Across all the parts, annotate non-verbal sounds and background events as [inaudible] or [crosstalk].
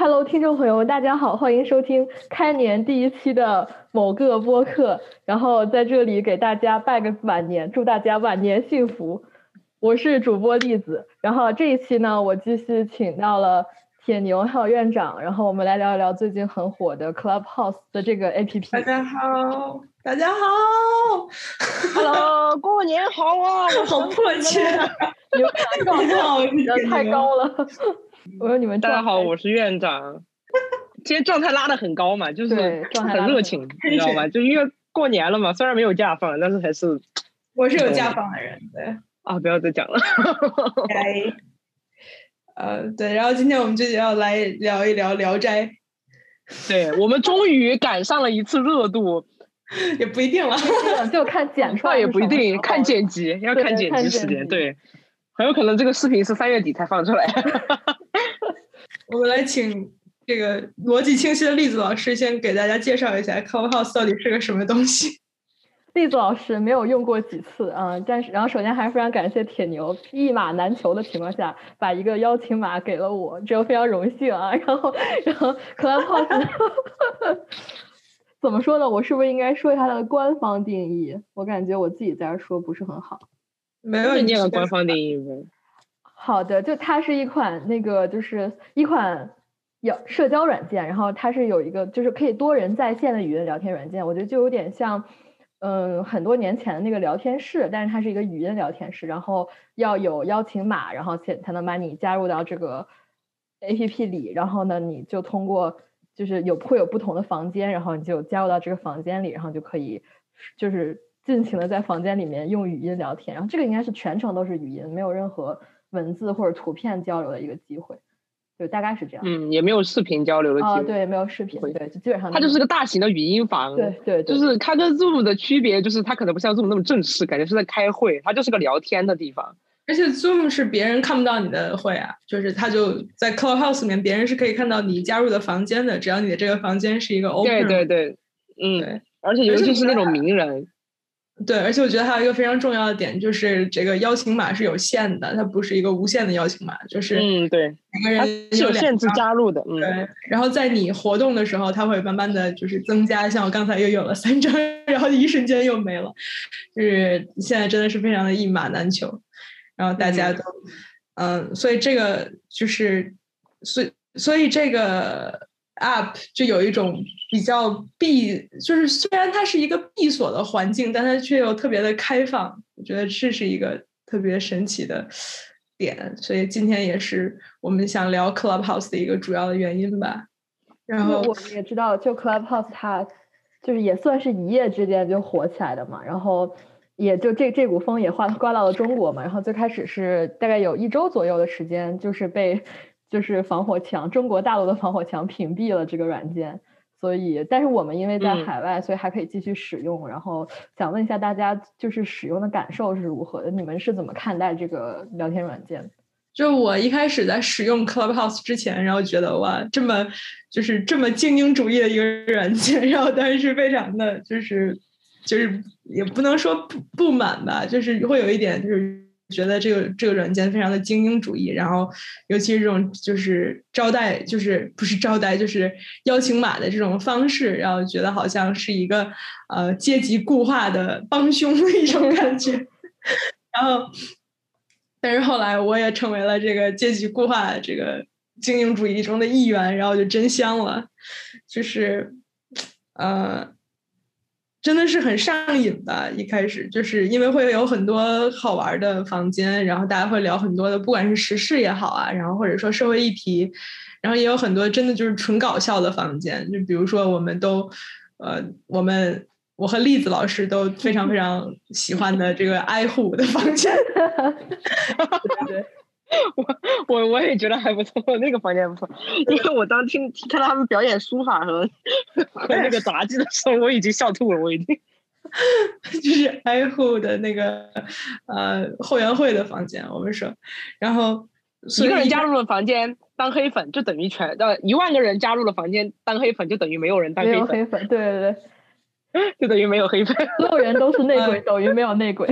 Hello，听众朋友们，大家好，欢迎收听开年第一期的某个播客。然后在这里给大家拜个晚年，祝大家晚年幸福。我是主播栗子。然后这一期呢，我继续请到了铁牛还有院长，然后我们来聊一聊最近很火的 Clubhouse 的这个 APP。大家好，大家好，Hello，[laughs] 过年好啊！我好迫切，[laughs] 你们状态太高了。我说你们大家好，我是院长。今天状态拉的很高嘛，就是很热情，你知道吗？就因为过年了嘛，虽然没有假放，但是还是我是有假放的人，对啊，不要再讲了。呃，对，然后今天我们就要来聊一聊《聊斋 [laughs]》。对我们终于赶上了一次热度，也不一定了，就看剪出来也不一定，看剪辑要看剪辑时间，对，很有可能这个视频是三月底才放出来。我们来请这个逻辑清晰的栗子老师先给大家介绍一下 Clubhouse 到底是个什么东西。[laughs] 栗子老师没有用过几次啊，但是然后首先还是非常感谢铁牛一马难求的情况下把一个邀请码给了我，这个非常荣幸啊。[laughs] 然后然后 Clubhouse [laughs] 怎么说呢？我是不是应该说一下它的官方定义？我感觉我自己在这说不是很好。没有你念个官方定义吗？好的，就它是一款那个，就是一款有社交软件，然后它是有一个就是可以多人在线的语音聊天软件。我觉得就有点像，嗯，很多年前的那个聊天室，但是它是一个语音聊天室，然后要有邀请码，然后才才能把你加入到这个 A P P 里。然后呢，你就通过就是有会有不同的房间，然后你就加入到这个房间里，然后就可以就是尽情的在房间里面用语音聊天。然后这个应该是全程都是语音，没有任何。文字或者图片交流的一个机会，就大概是这样。嗯，也没有视频交流的机会。对，没有视频。对，就基本上。它就是个大型的语音房。对对。就是它跟 Zoom 的区别，就是它可能不像 Zoom 那么正式，感觉是在开会。它就是个聊天的地方。而且 Zoom 是别人看不到你的会啊，就是他就在 Clubhouse 里面，别人是可以看到你加入的房间的，只要你的这个房间是一个 open。对对对。嗯。而且尤其是那种名人。对，而且我觉得还有一个非常重要的点，就是这个邀请码是有限的，它不是一个无限的邀请码，就是嗯，对，每个人有限制加入的，嗯对。然后在你活动的时候，它会慢慢的就是增加，像我刚才又有了三张，然后一瞬间又没了，就是现在真的是非常的一马难求，然后大家都嗯，所以这个就是，所以所以这个。App 就有一种比较闭，就是虽然它是一个闭锁的环境，但它却又特别的开放。我觉得这是一个特别神奇的点，所以今天也是我们想聊 Clubhouse 的一个主要的原因吧。然后我们也知道，就 Clubhouse 它就是也算是一夜之间就火起来的嘛，然后也就这这股风也刮刮到了中国嘛，然后最开始是大概有一周左右的时间，就是被。就是防火墙，中国大陆的防火墙屏蔽了这个软件，所以，但是我们因为在海外，所以还可以继续使用。然后想问一下大家，就是使用的感受是如何的？你们是怎么看待这个聊天软件？就我一开始在使用 Clubhouse 之前，然后觉得哇，这么就是这么精英主义的一个软件，然后但是非常的就是就是也不能说不不满吧，就是会有一点就是。觉得这个这个软件非常的精英主义，然后尤其是这种就是招待，就是不是招待，就是邀请码的这种方式，然后觉得好像是一个呃阶级固化的帮凶的一种感觉。[laughs] 然后，但是后来我也成为了这个阶级固化这个精英主义中的一员，然后就真香了，就是呃。真的是很上瘾的，一开始就是因为会有很多好玩的房间，然后大家会聊很多的，不管是时事也好啊，然后或者说社会议题，然后也有很多真的就是纯搞笑的房间，就比如说我们都，呃，我们我和栗子老师都非常非常喜欢的这个爱护的房间，对。[laughs] [laughs] 我我我也觉得还不错，那个房间不错，因为我当听看到他们表演书法和和那个杂技的时候，我已经笑吐了，我已经。[laughs] 就是爱护的那个呃后援会的房间，我们说，然后一个人加入了房间当黑粉，就等于全呃一万个人加入了房间当黑粉，就等于没有人当黑粉，对对对。就等于没有黑粉，所有人都是内鬼，等于没有内鬼。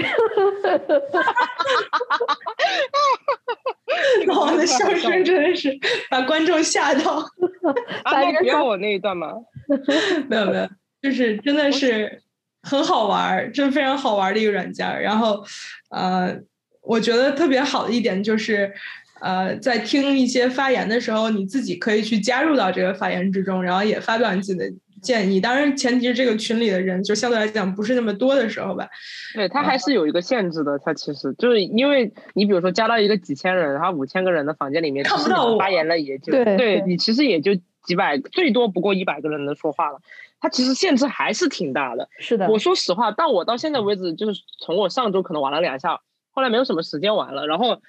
老王的笑声真的是把观众吓到。[laughs] 啊，[laughs] 那不要我那一段吗？[laughs] 没有没有，就是真的是很好玩儿，真非常好玩的一个软件。然后，呃，我觉得特别好的一点就是，呃，在听一些发言的时候，你自己可以去加入到这个发言之中，然后也发表你自己的。建议，当然前提是这个群里的人就相对来讲不是那么多的时候吧。对他还是有一个限制的，他其实就是因为你比如说加到一个几千人，然后五千个人的房间里面，看不到发言了也就对你其实也就几百，最多不过一百个人能说话了。他其实限制还是挺大的。是的，我说实话，到我到现在为止，就是从我上周可能玩了两下，后来没有什么时间玩了。然后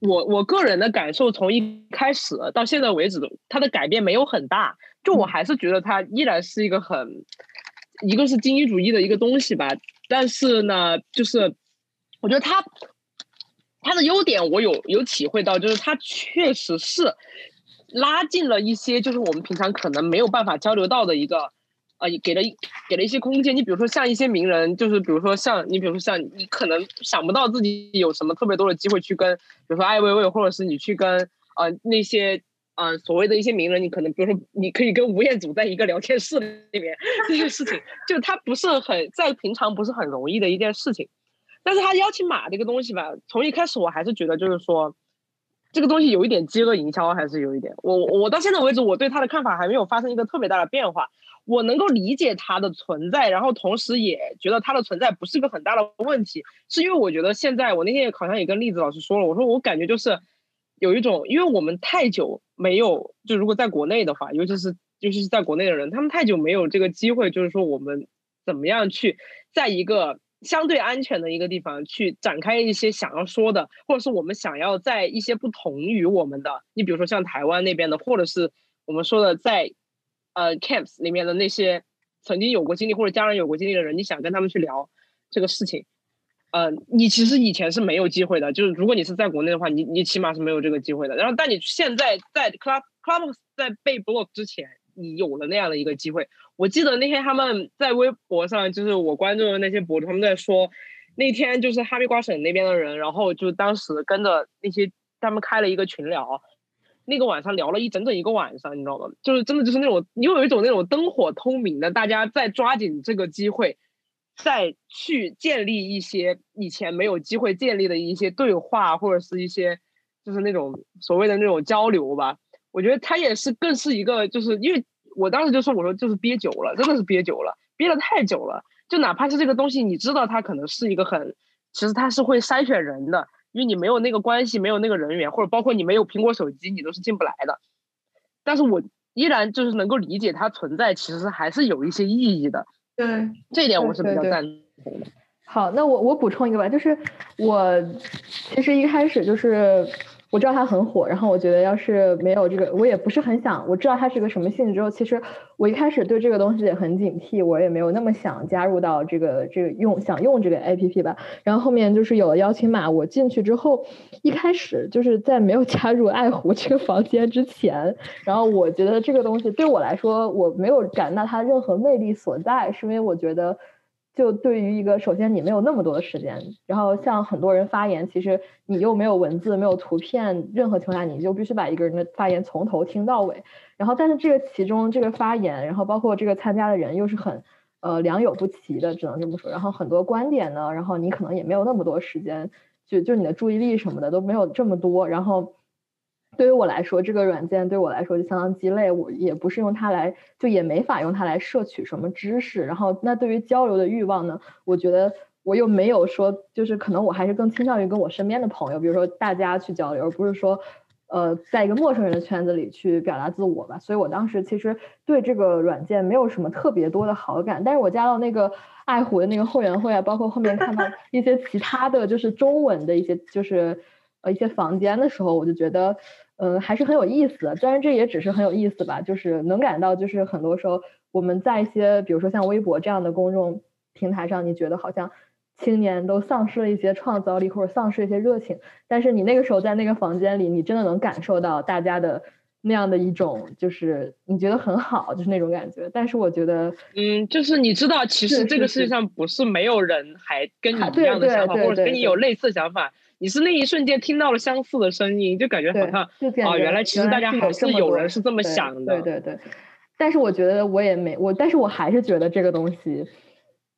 我我个人的感受，从一开始到现在为止，它的改变没有很大。就我还是觉得它依然是一个很，一个是精英主义的一个东西吧，但是呢，就是我觉得它它的优点我有有体会到，就是它确实是拉近了一些，就是我们平常可能没有办法交流到的一个，呃，给了给了一些空间。你比如说像一些名人，就是比如说像你，比如说像你可能想不到自己有什么特别多的机会去跟，比如说艾薇薇，或者是你去跟呃那些。嗯，所谓的一些名人，你可能比如说，你可以跟吴彦祖在一个聊天室里面，这件事情就他不是很在平常不是很容易的一件事情。但是他邀请码这个东西吧，从一开始我还是觉得就是说，这个东西有一点饥饿营销，还是有一点。我我到现在为止，我对他的看法还没有发生一个特别大的变化。我能够理解它的存在，然后同时也觉得它的存在不是个很大的问题，是因为我觉得现在我那天好像也跟栗子老师说了，我说我感觉就是。有一种，因为我们太久没有，就如果在国内的话，尤其是尤其是在国内的人，他们太久没有这个机会，就是说我们怎么样去在一个相对安全的一个地方去展开一些想要说的，或者是我们想要在一些不同于我们的，你比如说像台湾那边的，或者是我们说的在呃 camps 里面的那些曾经有过经历或者家人有过经历的人，你想跟他们去聊这个事情。呃，你其实以前是没有机会的，就是如果你是在国内的话，你你起码是没有这个机会的。然后，但你现在在 Club Club 在被 block 之前，你有了那样的一个机会。我记得那天他们在微博上，就是我关注的那些博主，他们在说，那天就是哈密瓜省那边的人，然后就当时跟着那些他们开了一个群聊，那个晚上聊了一整整一个晚上，你知道吗？就是真的就是那种，你有一种那种灯火通明的，大家在抓紧这个机会。再去建立一些以前没有机会建立的一些对话，或者是一些就是那种所谓的那种交流吧。我觉得他也是更是一个，就是因为我当时就说，我说就是憋久了，真的是憋久了，憋得太久了。就哪怕是这个东西，你知道它可能是一个很，其实它是会筛选人的，因为你没有那个关系，没有那个人员，或者包括你没有苹果手机，你都是进不来的。但是我依然就是能够理解它存在，其实还是有一些意义的。对，这一点我是比较赞同的。好，那我我补充一个吧，就是我其实一开始就是。我知道它很火，然后我觉得要是没有这个，我也不是很想。我知道它是个什么性质之后，其实我一开始对这个东西也很警惕，我也没有那么想加入到这个这个用想用这个 A P P 吧。然后后面就是有了邀请码，我进去之后，一开始就是在没有加入爱狐这个房间之前，然后我觉得这个东西对我来说，我没有感到它任何魅力所在，是因为我觉得。就对于一个，首先你没有那么多的时间，然后像很多人发言，其实你又没有文字、没有图片，任何情况下你就必须把一个人的发言从头听到尾。然后，但是这个其中这个发言，然后包括这个参加的人又是很呃良莠不齐的，只能这么说。然后很多观点呢，然后你可能也没有那么多时间，就就你的注意力什么的都没有这么多，然后。对于我来说，这个软件对我来说就相当鸡肋。我也不是用它来，就也没法用它来摄取什么知识。然后，那对于交流的欲望呢？我觉得我又没有说，就是可能我还是更倾向于跟我身边的朋友，比如说大家去交流，而不是说，呃，在一个陌生人的圈子里去表达自我吧。所以我当时其实对这个软件没有什么特别多的好感。但是我加到那个爱虎的那个后援会啊，包括后面看到 [laughs] 一些其他的就是中文的一些就是呃一些房间的时候，我就觉得。嗯，还是很有意思的。当然，这也只是很有意思吧，就是能感到，就是很多时候我们在一些，比如说像微博这样的公众平台上，你觉得好像青年都丧失了一些创造力，或者丧失一些热情。但是你那个时候在那个房间里，你真的能感受到大家的那样的一种，就是你觉得很好，就是那种感觉。但是我觉得，嗯，就是你知道，其实这个世界上不是没有人还跟你一样的想法，或者跟你有类似想法。你是那一瞬间听到了相似的声音，就感觉好像啊，原来其实大家还是有人是这么想的。对对对。但是我觉得我也没我，但是我还是觉得这个东西，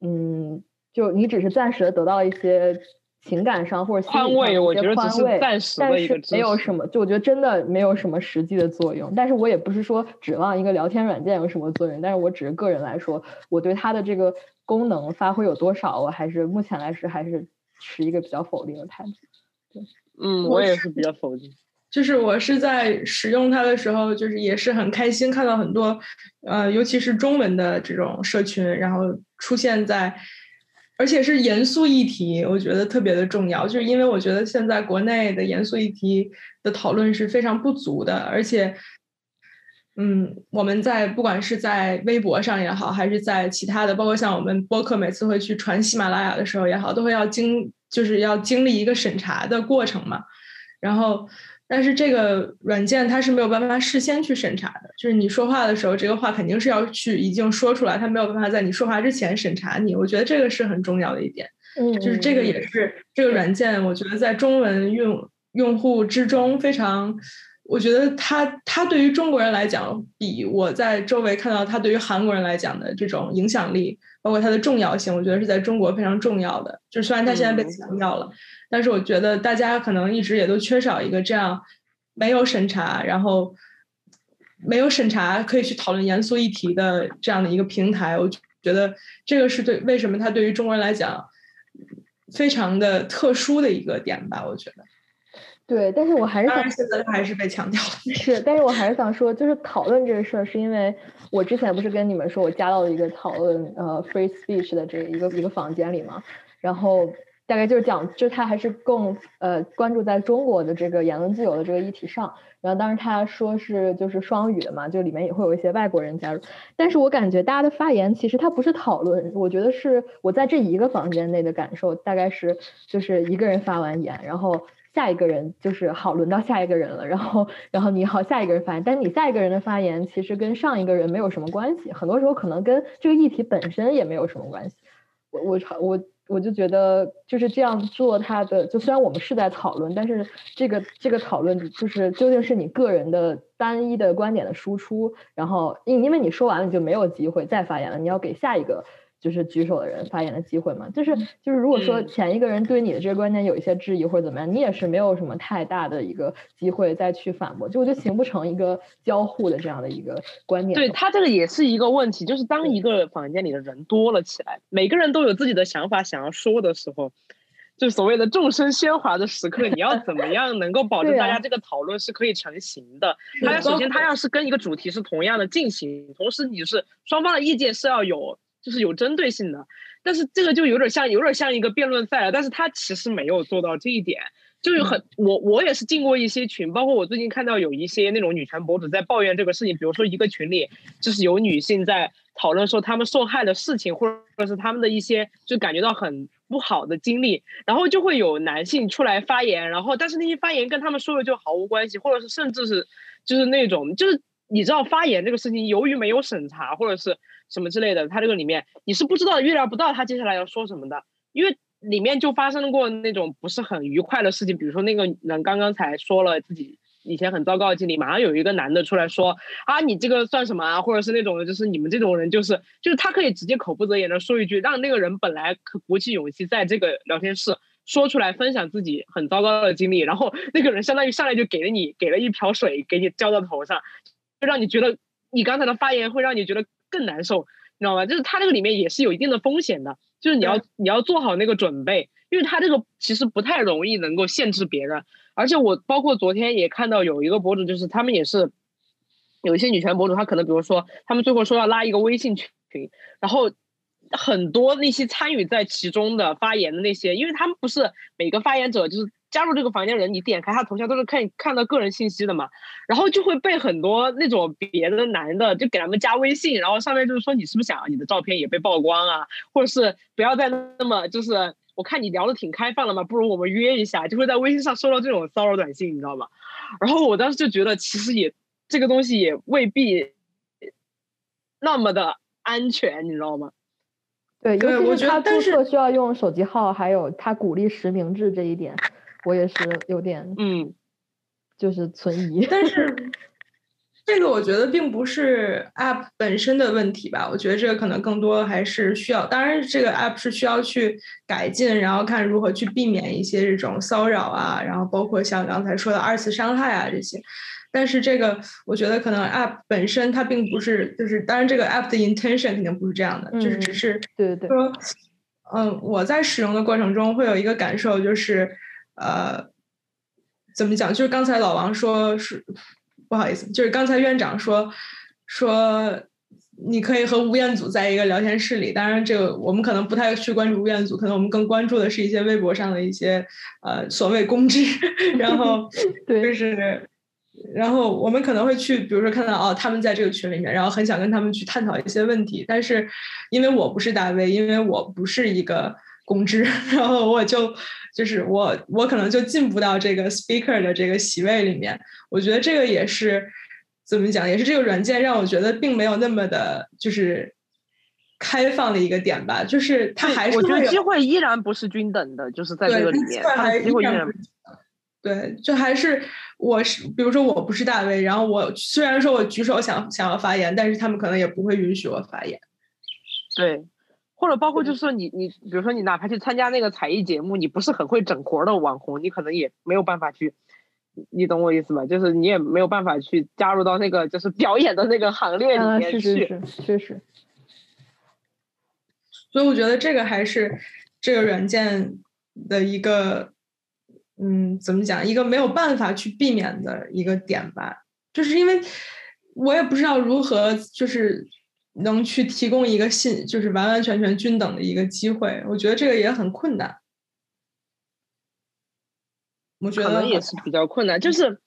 嗯，就你只是暂时的得到一些。情感上或者宽慰，我觉得只是暂时的一个，没有什么，就我觉得真的没有什么实际的作用。但是我也不是说指望一个聊天软件有什么作用，但是我只是个人来说，我对它的这个功能发挥有多少，我还是目前来说还是持一个比较否定的态度。对，嗯，我也是比较否定。就是我是在使用它的时候，就是也是很开心，看到很多，呃，尤其是中文的这种社群，然后出现在。而且是严肃议题，我觉得特别的重要，就是因为我觉得现在国内的严肃议题的讨论是非常不足的，而且，嗯，我们在不管是在微博上也好，还是在其他的，包括像我们播客每次会去传喜马拉雅的时候也好，都会要经就是要经历一个审查的过程嘛，然后。但是这个软件它是没有办法事先去审查的，就是你说话的时候，这个话肯定是要去已经说出来，它没有办法在你说话之前审查你。我觉得这个是很重要的一点，嗯，就是这个也是这个软件，我觉得在中文用用户之中非常，我觉得他他对于中国人来讲，比我在周围看到他对于韩国人来讲的这种影响力，包括它的重要性，我觉得是在中国非常重要的。就虽然他现在被强调了。但是我觉得大家可能一直也都缺少一个这样没有审查，然后没有审查可以去讨论严肃议题的这样的一个平台。我觉得这个是对为什么它对于中国人来讲非常的特殊的一个点吧。我觉得，对，但是我还是想现在还是被强调是，但是我还是想说，就是讨论这个事儿，是因为我之前不是跟你们说我加到了一个讨论呃 free speech 的这一个一个房间里嘛，然后。大概就是讲，就他还是更呃关注在中国的这个言论自由的这个议题上。然后当时他说是就是双语的嘛，就里面也会有一些外国人加入。但是我感觉大家的发言其实他不是讨论，我觉得是我在这一个房间内的感受，大概是就是一个人发完言，然后下一个人就是好轮到下一个人了，然后然后你好下一个人发言，但你下一个人的发言其实跟上一个人没有什么关系，很多时候可能跟这个议题本身也没有什么关系。我我我。我就觉得就是这样做，它的就虽然我们是在讨论，但是这个这个讨论就是究竟是你个人的单一的观点的输出，然后因因为你说完了你就没有机会再发言了，你要给下一个。就是举手的人发言的机会嘛，就是就是，如果说前一个人对你的这个观点有一些质疑或者怎么样，你也是没有什么太大的一个机会再去反驳，就我就形不成一个交互的这样的一个观点。对他这个也是一个问题，就是当一个房间里的人多了起来，每个人都有自己的想法想要说的时候，就所谓的众生喧哗的时刻，你要怎么样能够保证大家这个讨论是可以成型的？他首先他要是跟一个主题是同样的进行，同时你是双方的意见是要有。就是有针对性的，但是这个就有点像，有点像一个辩论赛了。但是他其实没有做到这一点，就是很我我也是进过一些群，包括我最近看到有一些那种女权博主在抱怨这个事情，比如说一个群里就是有女性在讨论说她们受害的事情，或者是他们的一些就感觉到很不好的经历，然后就会有男性出来发言，然后但是那些发言跟他们说的就毫无关系，或者是甚至是就是那种就是你知道发言这个事情，由于没有审查，或者是。什么之类的，他这个里面你是不知道、预料不到他接下来要说什么的，因为里面就发生过那种不是很愉快的事情，比如说那个人刚刚才说了自己以前很糟糕的经历，马上有一个男的出来说啊，你这个算什么啊？或者是那种就是你们这种人就是就是他可以直接口不择言的说一句，让那个人本来鼓起勇气在这个聊天室说出来分享自己很糟糕的经历，然后那个人相当于上来就给了你给了一瓢水给你浇到头上，就让你觉得你刚才的发言会让你觉得。更难受，你知道吗？就是它这个里面也是有一定的风险的，就是你要你要做好那个准备，因为它这个其实不太容易能够限制别人。而且我包括昨天也看到有一个博主，就是他们也是有一些女权博主，他可能比如说他们最后说要拉一个微信群，然后很多那些参与在其中的发言的那些，因为他们不是每个发言者就是。加入这个房间的人，你点开他头像都是看看到个人信息的嘛，然后就会被很多那种别的男的就给他们加微信，然后上面就是说你是不是想要你的照片也被曝光啊，或者是不要再那么就是我看你聊的挺开放的嘛，不如我们约一下，就会在微信上收到这种骚扰短信，你知道吗？然后我当时就觉得其实也这个东西也未必那么的安全，你知道吗？对，尤其是他注册需要用手机号，还有他鼓励实名制这一点。我也是有点嗯，就是存疑。但是 [laughs] 这个我觉得并不是 App 本身的问题吧，我觉得这个可能更多还是需要，当然这个 App 是需要去改进，然后看如何去避免一些这种骚扰啊，然后包括像刚才说的二次伤害啊这些。但是这个我觉得可能 App 本身它并不是，就是当然这个 App 的 intention 肯定不是这样的，就是只是对对对，说，嗯，我在使用的过程中会有一个感受，就是呃，怎么讲？就是刚才老王说是。不好意思，就是刚才院长说说你可以和吴彦祖在一个聊天室里，当然这个我们可能不太去关注吴彦祖，可能我们更关注的是一些微博上的一些呃所谓公知，[laughs] 然后就是然后我们可能会去，比如说看到哦他们在这个群里面，然后很想跟他们去探讨一些问题，但是因为我不是大 V，因为我不是一个公知，[laughs] 然后我就就是我我可能就进不到这个 speaker 的这个席位里面。我觉得这个也是怎么讲，也是这个软件让我觉得并没有那么的，就是开放的一个点吧。就是它还是我觉得机会依然不是均等的，就是在这个里面，它机会依然对，就还是我是，比如说我不是大 V，然后我虽然说我举手想想要发言，但是他们可能也不会允许我发言。对，或者包括就是说你你，比如说你哪怕去参加那个才艺节目，你不是很会整活的网红，你可能也没有办法去。你懂我意思吗？就是你也没有办法去加入到那个就是表演的那个行列里面去，是是是，确实。所以我觉得这个还是这个软件的一个，嗯，怎么讲？一个没有办法去避免的一个点吧。就是因为我也不知道如何，就是能去提供一个信，就是完完全全均等的一个机会。我觉得这个也很困难。可能也是比较困难，就是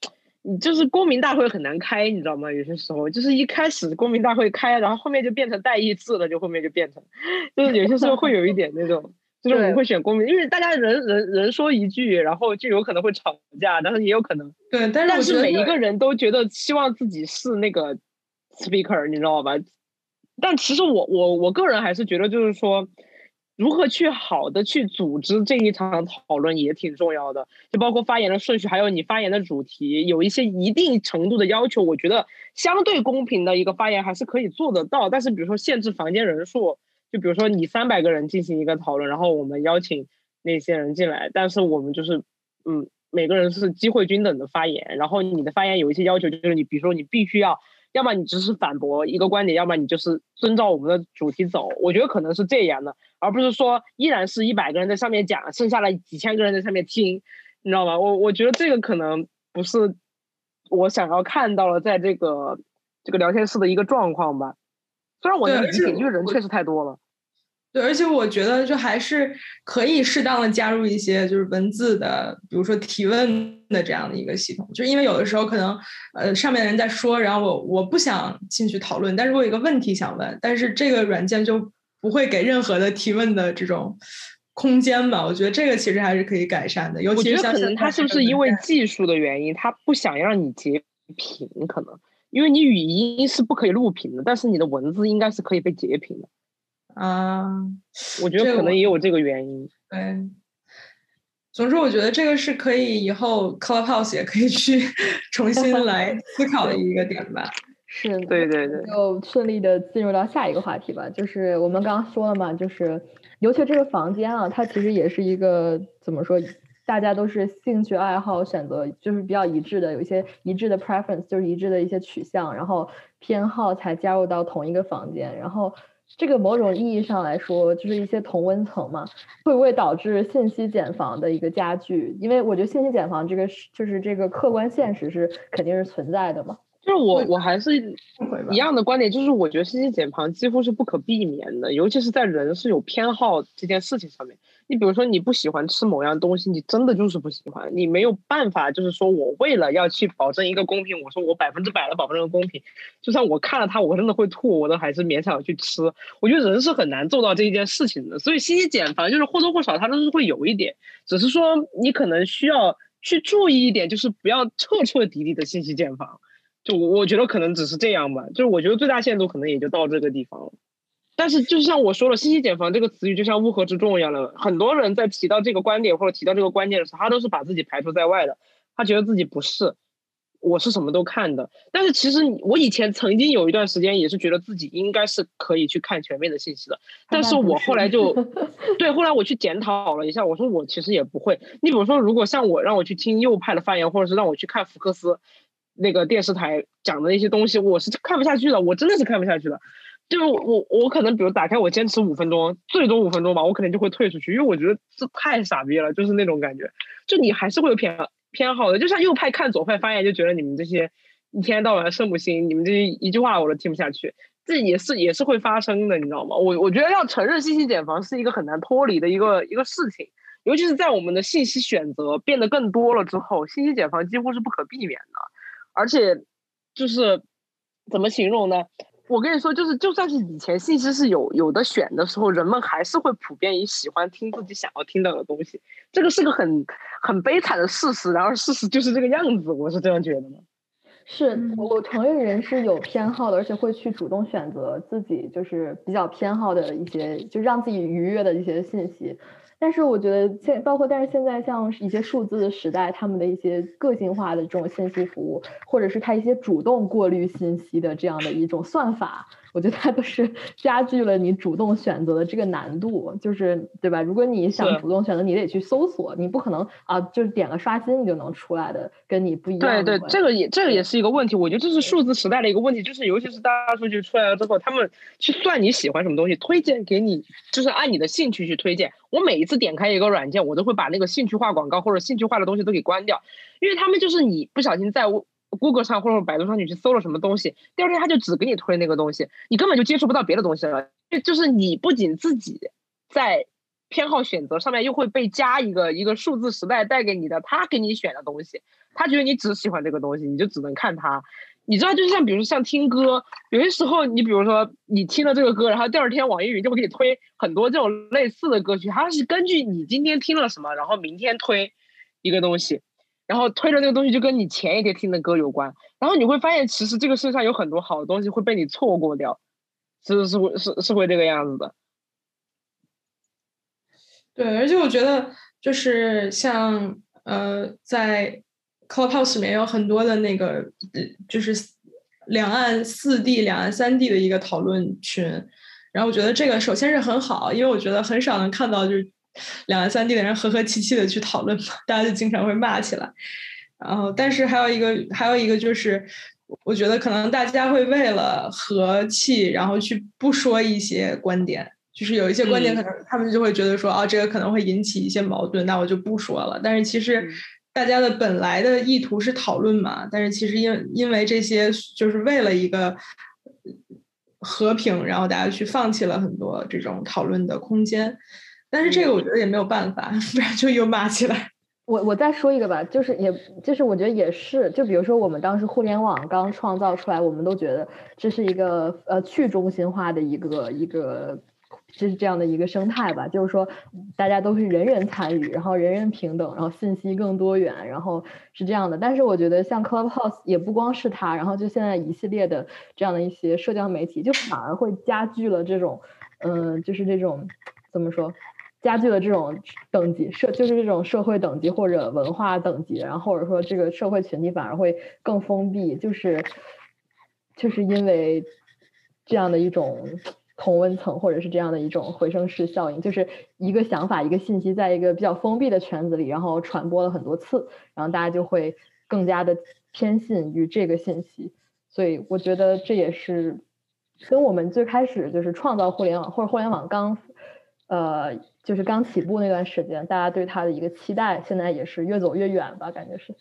你就是公民大会很难开，你知道吗？有些时候就是一开始公民大会开，然后后面就变成代议制了，就后面就变成，[laughs] 就是有些时候会有一点那种，就是我们会选公民，因为大家人人人说一句，然后就有可能会吵架，但是也有可能对，但是但是每一个人都觉得希望自己是那个 speaker，你知道吧？但其实我我我个人还是觉得就是说。如何去好的去组织这一场讨论也挺重要的，就包括发言的顺序，还有你发言的主题，有一些一定程度的要求。我觉得相对公平的一个发言还是可以做得到。但是比如说限制房间人数，就比如说你三百个人进行一个讨论，然后我们邀请那些人进来，但是我们就是嗯，每个人是机会均等的发言，然后你的发言有一些要求，就是你比如说你必须要。要么你只是反驳一个观点，要么你就是遵照我们的主题走。我觉得可能是这样的，而不是说依然是一百个人在上面讲，剩下来几千个人在上面听，你知道吗？我我觉得这个可能不是我想要看到了，在这个这个聊天室的一个状况吧。虽然我能理解，因为人确实太多了。对，而且我觉得就还是可以适当的加入一些就是文字的，比如说提问的这样的一个系统，就是因为有的时候可能呃上面的人在说，然后我我不想进去讨论，但是我有一个问题想问，但是这个软件就不会给任何的提问的这种空间吧？我觉得这个其实还是可以改善的。尤其是可能他是不是因为技术的原因，他不想让你截屏？可能因为你语音是不可以录屏的，但是你的文字应该是可以被截屏的。啊，我觉得可能也有这个原因。对，总之我觉得这个是可以以后 Clubhouse 也可以去 [laughs] 重新来 [laughs] 思考的一个点吧。是，对对对。就顺利的进入到下一个话题吧，就是我们刚刚说了嘛，就是尤其这个房间啊，它其实也是一个怎么说，大家都是兴趣爱好选择就是比较一致的，有一些一致的 preference，就是一致的一些取向，然后偏好才加入到同一个房间，然后。这个某种意义上来说，就是一些同温层嘛，会不会导致信息茧房的一个加剧？因为我觉得信息茧房这个是，就是这个客观现实是肯定是存在的嘛。就是我我还是一样的观点，就是我觉得信息茧房几乎是不可避免的，尤其是在人是有偏好这件事情上面。你比如说，你不喜欢吃某样东西，你真的就是不喜欢，你没有办法，就是说我为了要去保证一个公平，我说我百分之百的保证公平，就算我看了它，我真的会吐，我都还是勉强去吃。我觉得人是很难做到这一件事情的，所以信息茧房就是或多或少它都是会有一点，只是说你可能需要去注意一点，就是不要彻彻底底的信息茧房。就我我觉得可能只是这样吧，就是我觉得最大限度可能也就到这个地方了。但是就像我说了，信息茧房这个词语就像乌合之众一样的，很多人在提到这个观点或者提到这个观念的时候，他都是把自己排除在外的，他觉得自己不是。我是什么都看的，但是其实我以前曾经有一段时间也是觉得自己应该是可以去看全面的信息的，但是我后来就，对，后来我去检讨了一下，我说我其实也不会。你比如说，如果像我让我去听右派的发言，或者是让我去看福克斯那个电视台讲的那些东西，我是看不下去的，我真的是看不下去的。就是我我可能比如打开我坚持五分钟，最多五分钟吧，我可能就会退出去，因为我觉得这太傻逼了，就是那种感觉，就你还是会有偏。偏好的，就像右派看左派发言，就觉得你们这些一天到晚圣母心，你们这些一句话我都听不下去。这也是也是会发生的，你知道吗？我我觉得要承认信息茧房是一个很难脱离的一个一个事情，尤其是在我们的信息选择变得更多了之后，信息茧房几乎是不可避免的。而且就是怎么形容呢？我跟你说，就是就算是以前信息是有有的选的时候，人们还是会普遍以喜欢听自己想要听到的东西。这个是个很很悲惨的事实，然而事实就是这个样子，我是这样觉得的。是我承认人是有偏好的，而且会去主动选择自己就是比较偏好的一些，就让自己愉悦的一些信息。但是我觉得现包括，但是现在像一些数字的时代，他们的一些个性化的这种信息服务，或者是它一些主动过滤信息的这样的一种算法。我觉得它都是加剧了你主动选择的这个难度，就是对吧？如果你想主动选择，你得去搜索，你不可能啊，就是点个刷新你就能出来的，跟你不一样。对对，这个也这个也是一个问题。我觉得这是数字时代的一个问题，就是尤其是大数据出来了之后，他们去算你喜欢什么东西，推荐给你，就是按你的兴趣去推荐。我每一次点开一个软件，我都会把那个兴趣化广告或者兴趣化的东西都给关掉，因为他们就是你不小心在 Google 上或者百度上，你去搜了什么东西，第二天他就只给你推那个东西，你根本就接触不到别的东西了。就就是你不仅自己在偏好选择上面又会被加一个一个数字时代带给你的他给你选的东西，他觉得你只喜欢这个东西，你就只能看他。你知道，就是像比如说像听歌，有些时候你比如说你听了这个歌，然后第二天网易云就会给你推很多这种类似的歌曲，它是根据你今天听了什么，然后明天推一个东西。然后推的那个东西就跟你前一天听的歌有关，然后你会发现其实这个世界上有很多好的东西会被你错过掉，是是会是是会这个样子的。对，而且我觉得就是像呃，在 Clubhouse 里面有很多的那个就是两岸四地、两岸三地的一个讨论群，然后我觉得这个首先是很好，因为我觉得很少能看到就是。两岸三地的人和和气气的去讨论嘛，大家就经常会骂起来。然后，但是还有一个，还有一个就是，我觉得可能大家会为了和气，然后去不说一些观点，就是有一些观点可能他们就会觉得说，啊，这个可能会引起一些矛盾，那我就不说了。但是其实大家的本来的意图是讨论嘛，但是其实因因为这些，就是为了一个和平，然后大家去放弃了很多这种讨论的空间。但是这个我觉得也没有办法，不然就又骂起来。我我再说一个吧，就是也就是我觉得也是，就比如说我们当时互联网刚创造出来，我们都觉得这是一个呃去中心化的一个一个，就是这样的一个生态吧，就是说大家都是人人参与，然后人人平等，然后信息更多元，然后是这样的。但是我觉得像 Clubhouse 也不光是它，然后就现在一系列的这样的一些社交媒体，就反而会加剧了这种嗯，就是这种怎么说？加剧了这种等级社，就是这种社会等级或者文化等级，然后或者说这个社会群体反而会更封闭，就是就是因为这样的一种同温层或者是这样的一种回声式效应，就是一个想法一个信息在一个比较封闭的圈子里，然后传播了很多次，然后大家就会更加的偏信于这个信息，所以我觉得这也是跟我们最开始就是创造互联网或者互联网刚呃。就是刚起步那段时间，大家对它的一个期待，现在也是越走越远吧，感觉是。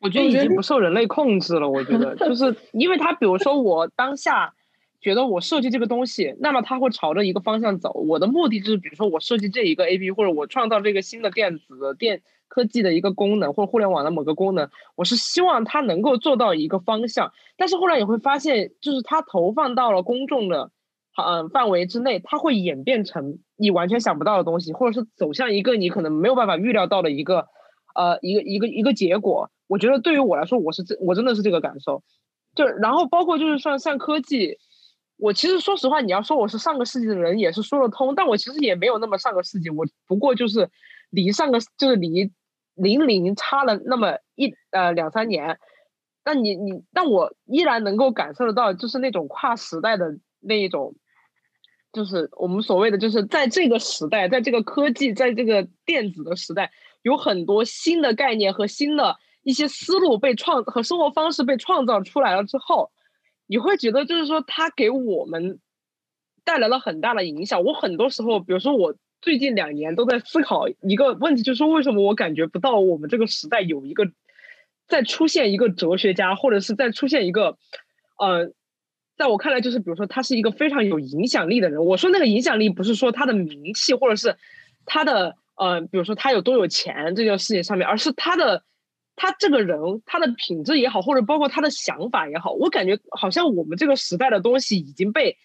我觉得已经不受人类控制了。我觉得，就是 [laughs] 因为它，比如说我当下觉得我设计这个东西，那么它会朝着一个方向走。我的目的就是，比如说我设计这一个 A P，或者我创造这个新的电子电科技的一个功能，或者互联网的某个功能，我是希望它能够做到一个方向。但是后来你会发现，就是它投放到了公众的。嗯，范围之内，它会演变成你完全想不到的东西，或者是走向一个你可能没有办法预料到的一个，呃，一个一个一个结果。我觉得对于我来说，我是这我真的是这个感受。就然后包括就是像像科技，我其实说实话，你要说我是上个世纪的人，也是说得通。但我其实也没有那么上个世纪，我不过就是离上个就是离零零差了那么一呃两三年。但你你，但我依然能够感受得到，就是那种跨时代的那一种，就是我们所谓的，就是在这个时代，在这个科技，在这个电子的时代，有很多新的概念和新的一些思路被创和生活方式被创造出来了之后。你会觉得，就是说，它给我们带来了很大的影响。我很多时候，比如说，我最近两年都在思考一个问题，就是为什么我感觉不到我们这个时代有一个在出现一个哲学家，或者是在出现一个，呃，在我看来，就是比如说，他是一个非常有影响力的人。我说那个影响力，不是说他的名气，或者是他的呃，比如说他有多有钱这件事情上面，而是他的。他这个人，他的品质也好，或者包括他的想法也好，我感觉好像我们这个时代的东西已经被，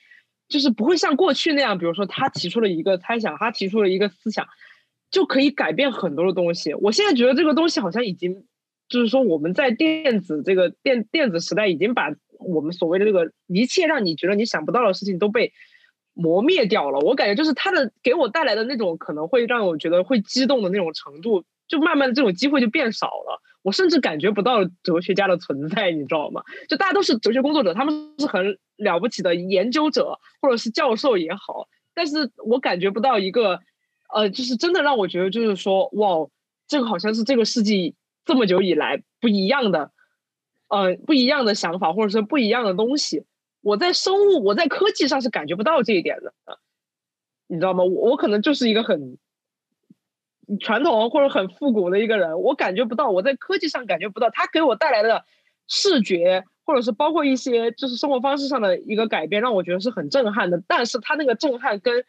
就是不会像过去那样，比如说他提出了一个猜想，他提出了一个思想，就可以改变很多的东西。我现在觉得这个东西好像已经，就是说我们在电子这个电电子时代，已经把我们所谓的这个一切让你觉得你想不到的事情都被磨灭掉了。我感觉就是他的给我带来的那种可能会让我觉得会激动的那种程度，就慢慢的这种机会就变少了。我甚至感觉不到哲学家的存在，你知道吗？就大家都是哲学工作者，他们是很了不起的研究者或者是教授也好，但是我感觉不到一个，呃，就是真的让我觉得就是说，哇，这个好像是这个世纪这么久以来不一样的，呃，不一样的想法或者是不一样的东西。我在生物，我在科技上是感觉不到这一点的，你知道吗？我我可能就是一个很。传统或者很复古的一个人，我感觉不到，我在科技上感觉不到，他给我带来的视觉，或者是包括一些就是生活方式上的一个改变，让我觉得是很震撼的。但是他那个震撼跟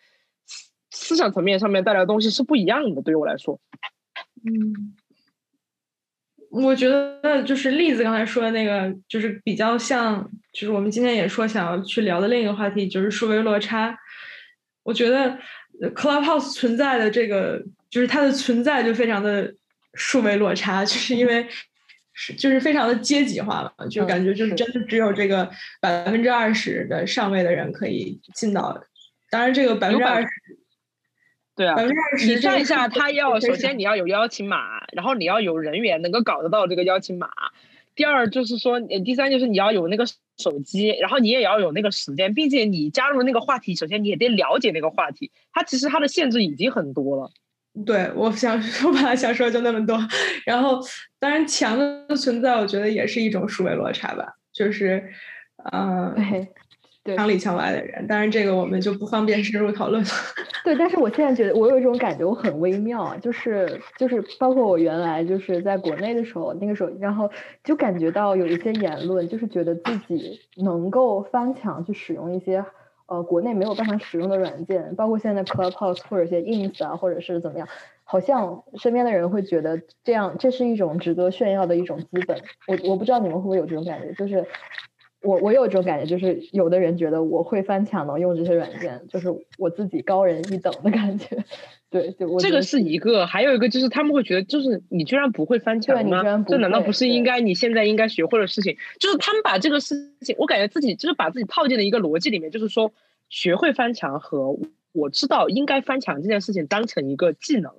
思想层面上面带来的东西是不一样的，对于我来说。嗯，我觉得就是栗子刚才说的那个，就是比较像，就是我们今天也说想要去聊的另一个话题，就是数位落差。我觉得 Clubhouse 存在的这个。就是它的存在就非常的数位落差，就是因为是就是非常的阶级化了，就感觉就是真的只有这个百分之二十的上位的人可以进到。当然，这个百分之二十，对啊，百分之二十，你算一下，他要首先你要有邀请码，然后你要有人员能够搞得到这个邀请码。第二就是说，第三就是你要有那个手机，然后你也要有那个时间，并且你加入那个话题，首先你也得了解那个话题。它其实它的限制已经很多了。对，我想说，[laughs] 本来想说就那么多，然后当然墙的存在，我觉得也是一种数位落差吧，就是，嗯，对，墙里墙外的人，当然这个我们就不方便深入讨论了。[laughs] 对，但是我现在觉得我有一种感觉，我很微妙，就是就是包括我原来就是在国内的时候，那个时候，然后就感觉到有一些言论，就是觉得自己能够翻墙去使用一些。呃，国内没有办法使用的软件，包括现在的 Clubhouse 或者一些 Ins 啊，或者是怎么样，好像身边的人会觉得这样，这是一种值得炫耀的一种资本。我我不知道你们会不会有这种感觉，就是我我有一种感觉，就是有的人觉得我会翻墙能用这些软件，就是我自己高人一等的感觉。对，就这个是一个，还有一个就是他们会觉得，就是你居然不会翻墙吗？这难道不是应该你现在应该学会的事情？就是他们把这个事情，我感觉自己就是把自己套进了一个逻辑里面，就是说学会翻墙和我知道应该翻墙这件事情当成一个技能，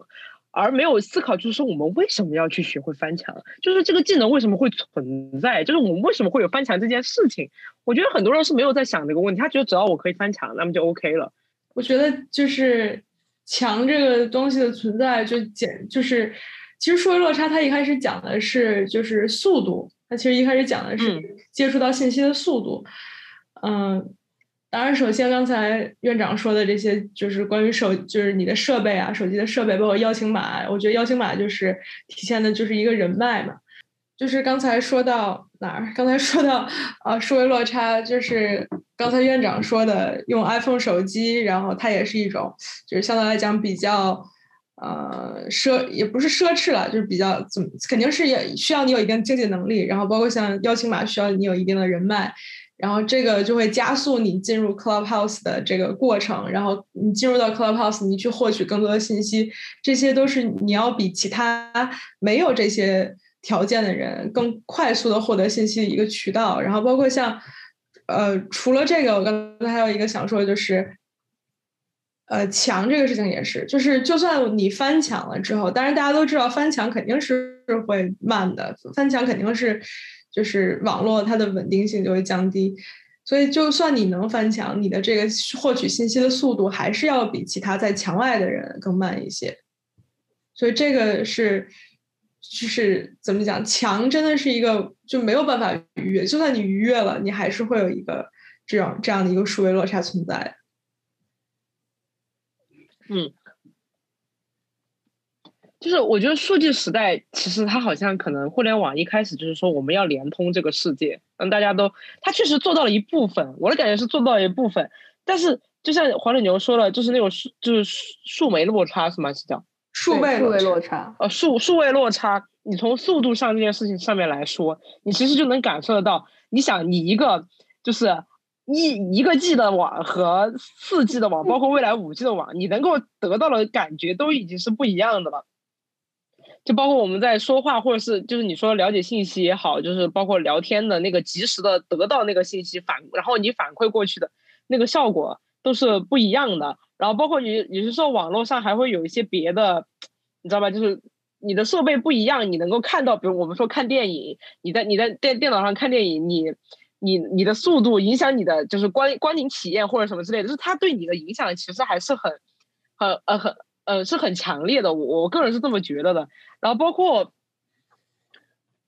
而没有思考，就是说我们为什么要去学会翻墙？就是这个技能为什么会存在？就是我们为什么会有翻墙这件事情？我觉得很多人是没有在想这个问题，他觉得只要我可以翻墙，那么就 OK 了。我觉得就是。墙这个东西的存在，就简就是，其实数位落差，它一开始讲的是就是速度，它其实一开始讲的是接触到信息的速度。嗯，当然，首先刚才院长说的这些，就是关于手，就是你的设备啊，手机的设备，包括邀请码，我觉得邀请码就是体现的就是一个人脉嘛。就是刚才说到哪儿？刚才说到啊，数位落差，就是刚才院长说的，用 iPhone 手机，然后它也是一种，就是相对来讲比较呃奢，也不是奢侈了，就是比较怎么，肯定是也需要你有一定经济能力，然后包括像邀请码需要你有一定的人脉，然后这个就会加速你进入 Clubhouse 的这个过程，然后你进入到 Clubhouse，你去获取更多的信息，这些都是你要比其他没有这些。条件的人更快速的获得信息的一个渠道，然后包括像呃，除了这个，我刚才还有一个想说的就是，呃，墙这个事情也是，就是就算你翻墙了之后，当然大家都知道翻墙肯定是会慢的，翻墙肯定是就是网络它的稳定性就会降低，所以就算你能翻墙，你的这个获取信息的速度还是要比其他在墙外的人更慢一些，所以这个是。就是怎么讲，墙真的是一个就没有办法逾越，就算你逾越了，你还是会有一个这样这样的一个数位落差存在。嗯，就是我觉得数据时代其实它好像可能互联网一开始就是说我们要连通这个世界，让大家都，它确实做到了一部分，我的感觉是做到了一部分，但是就像黄水牛说了，就是那种数就是数数媒落差是吗？是叫数位？数位落差，呃，数数位落差，你从速度上这件事情上面来说，你其实就能感受得到。你想，你一个就是一一个 G 的网和四 G 的网，包括未来五 G 的网，你能够得到的感觉都已经是不一样的了。就包括我们在说话，或者是就是你说了解信息也好，就是包括聊天的那个及时的得到那个信息反，然后你反馈过去的那个效果都是不一样的。然后包括你，有些时候网络上还会有一些别的，你知道吧？就是你的设备不一样，你能够看到，比如我们说看电影，你在你在电电脑上看电影，你你你的速度影响你的就是观观影体验或者什么之类的，就是它对你的影响其实还是很很呃很呃是很强烈的。我我个人是这么觉得的。然后包括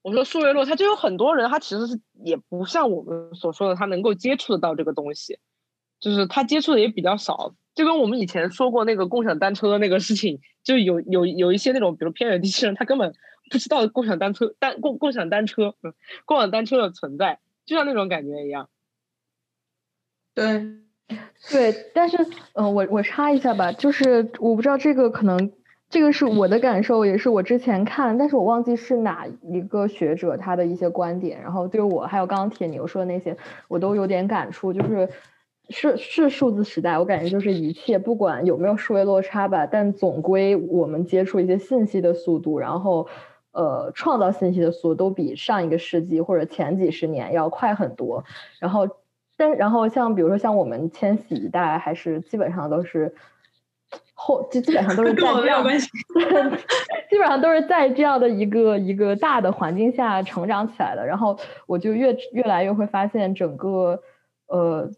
我说数位落差，就有很多人他其实是也不像我们所说的，他能够接触得到这个东西，就是他接触的也比较少。就跟我们以前说过那个共享单车的那个事情，就有有有一些那种，比如偏远地区人，他根本不知道共享单车单共共享单车，共享单车的存在，就像那种感觉一样。对，对，但是，嗯，我我插一下吧，就是我不知道这个可能，这个是我的感受，也是我之前看，但是我忘记是哪一个学者他的一些观点，然后对我还有刚刚铁牛说的那些，我都有点感触，就是。是是数字时代，我感觉就是一切不管有没有数位落差吧，但总归我们接触一些信息的速度，然后呃创造信息的速度都比上一个世纪或者前几十年要快很多。然后但然后像比如说像我们千禧一代，还是基本上都是后就基本上都是在这样 [laughs] 基本上都是在这样的一个一个大的环境下成长起来的。然后我就越越来越会发现整个呃。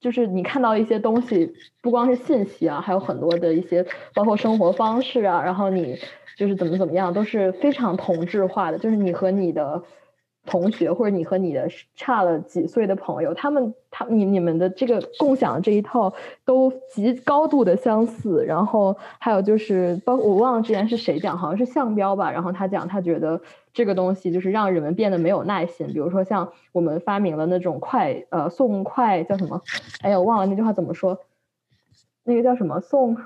就是你看到一些东西，不光是信息啊，还有很多的一些，包括生活方式啊，然后你就是怎么怎么样，都是非常同质化的。就是你和你的。同学或者你和你的差了几岁的朋友，他们他你你们的这个共享这一套都极高度的相似。然后还有就是，包我忘了之前是谁讲，好像是向标吧。然后他讲他觉得这个东西就是让人们变得没有耐心。比如说像我们发明了那种快呃送快叫什么？哎呀，我忘了那句话怎么说，那个叫什么送。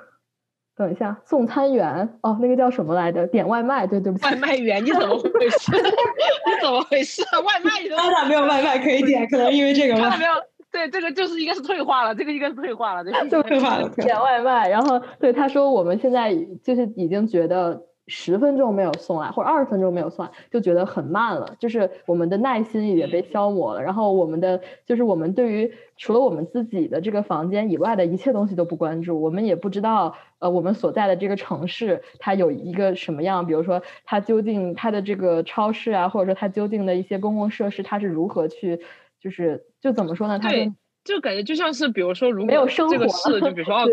等一下，送餐员哦，那个叫什么来着？点外卖，对对不起，外卖员，你怎么回事？[laughs] 你怎么回事？外卖员，他咋没有外卖可以点？可能因为这个吗？没有，对，这个就是应该是退化了，这个应该是退化了，对，[laughs] 退化了。点外卖，然后对他说，我们现在就是已经觉得。十分钟没有送来，或者二十分钟没有送来，就觉得很慢了。就是我们的耐心也被消磨了。然后我们的，就是我们对于除了我们自己的这个房间以外的一切东西都不关注。我们也不知道，呃，我们所在的这个城市它有一个什么样，比如说它究竟它的这个超市啊，或者说它究竟的一些公共设施，它是如何去，就是就怎么说呢？它是。就感觉就像是，比如说，如果这个市，就比如说 [laughs] 奥，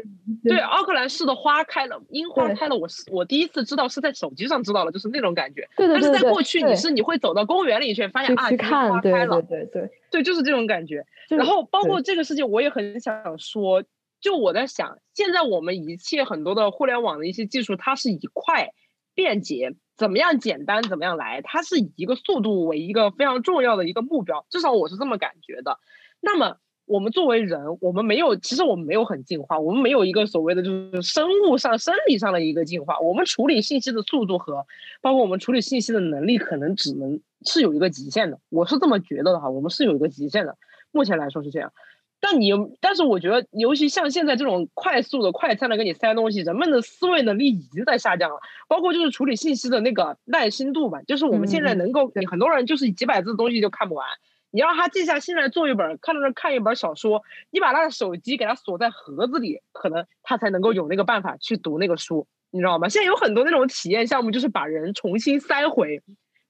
对奥克兰市的花开了，樱花开了，我是我第一次知道是在手机上知道了，就是那种感觉。对对对。但是在过去，你是你会走到公园里去，发现啊，花开了，对对对。对，就是这种感觉。然后包括这个事情，我也很想说，就我在想，现在我们一切很多的互联网的一些技术，它是以快、便捷，怎么样简单怎么样来，它是以一个速度为一个非常重要的一个目标，至少我是这么感觉的。那么。我们作为人，我们没有，其实我们没有很进化，我们没有一个所谓的就是生物上、生理上的一个进化。我们处理信息的速度和包括我们处理信息的能力，可能只能是有一个极限的。我是这么觉得的哈，我们是有一个极限的。目前来说是这样。但你，但是我觉得，尤其像现在这种快速的、快餐的给你塞东西，人们的思维能力已经在下降了。包括就是处理信息的那个耐心度吧，就是我们现在能够，很多人就是几百字的东西就看不完。你让他静下心来做一本，看着看一本小说，你把他的手机给他锁在盒子里，可能他才能够有那个办法去读那个书，你知道吗？现在有很多那种体验项目，就是把人重新塞回，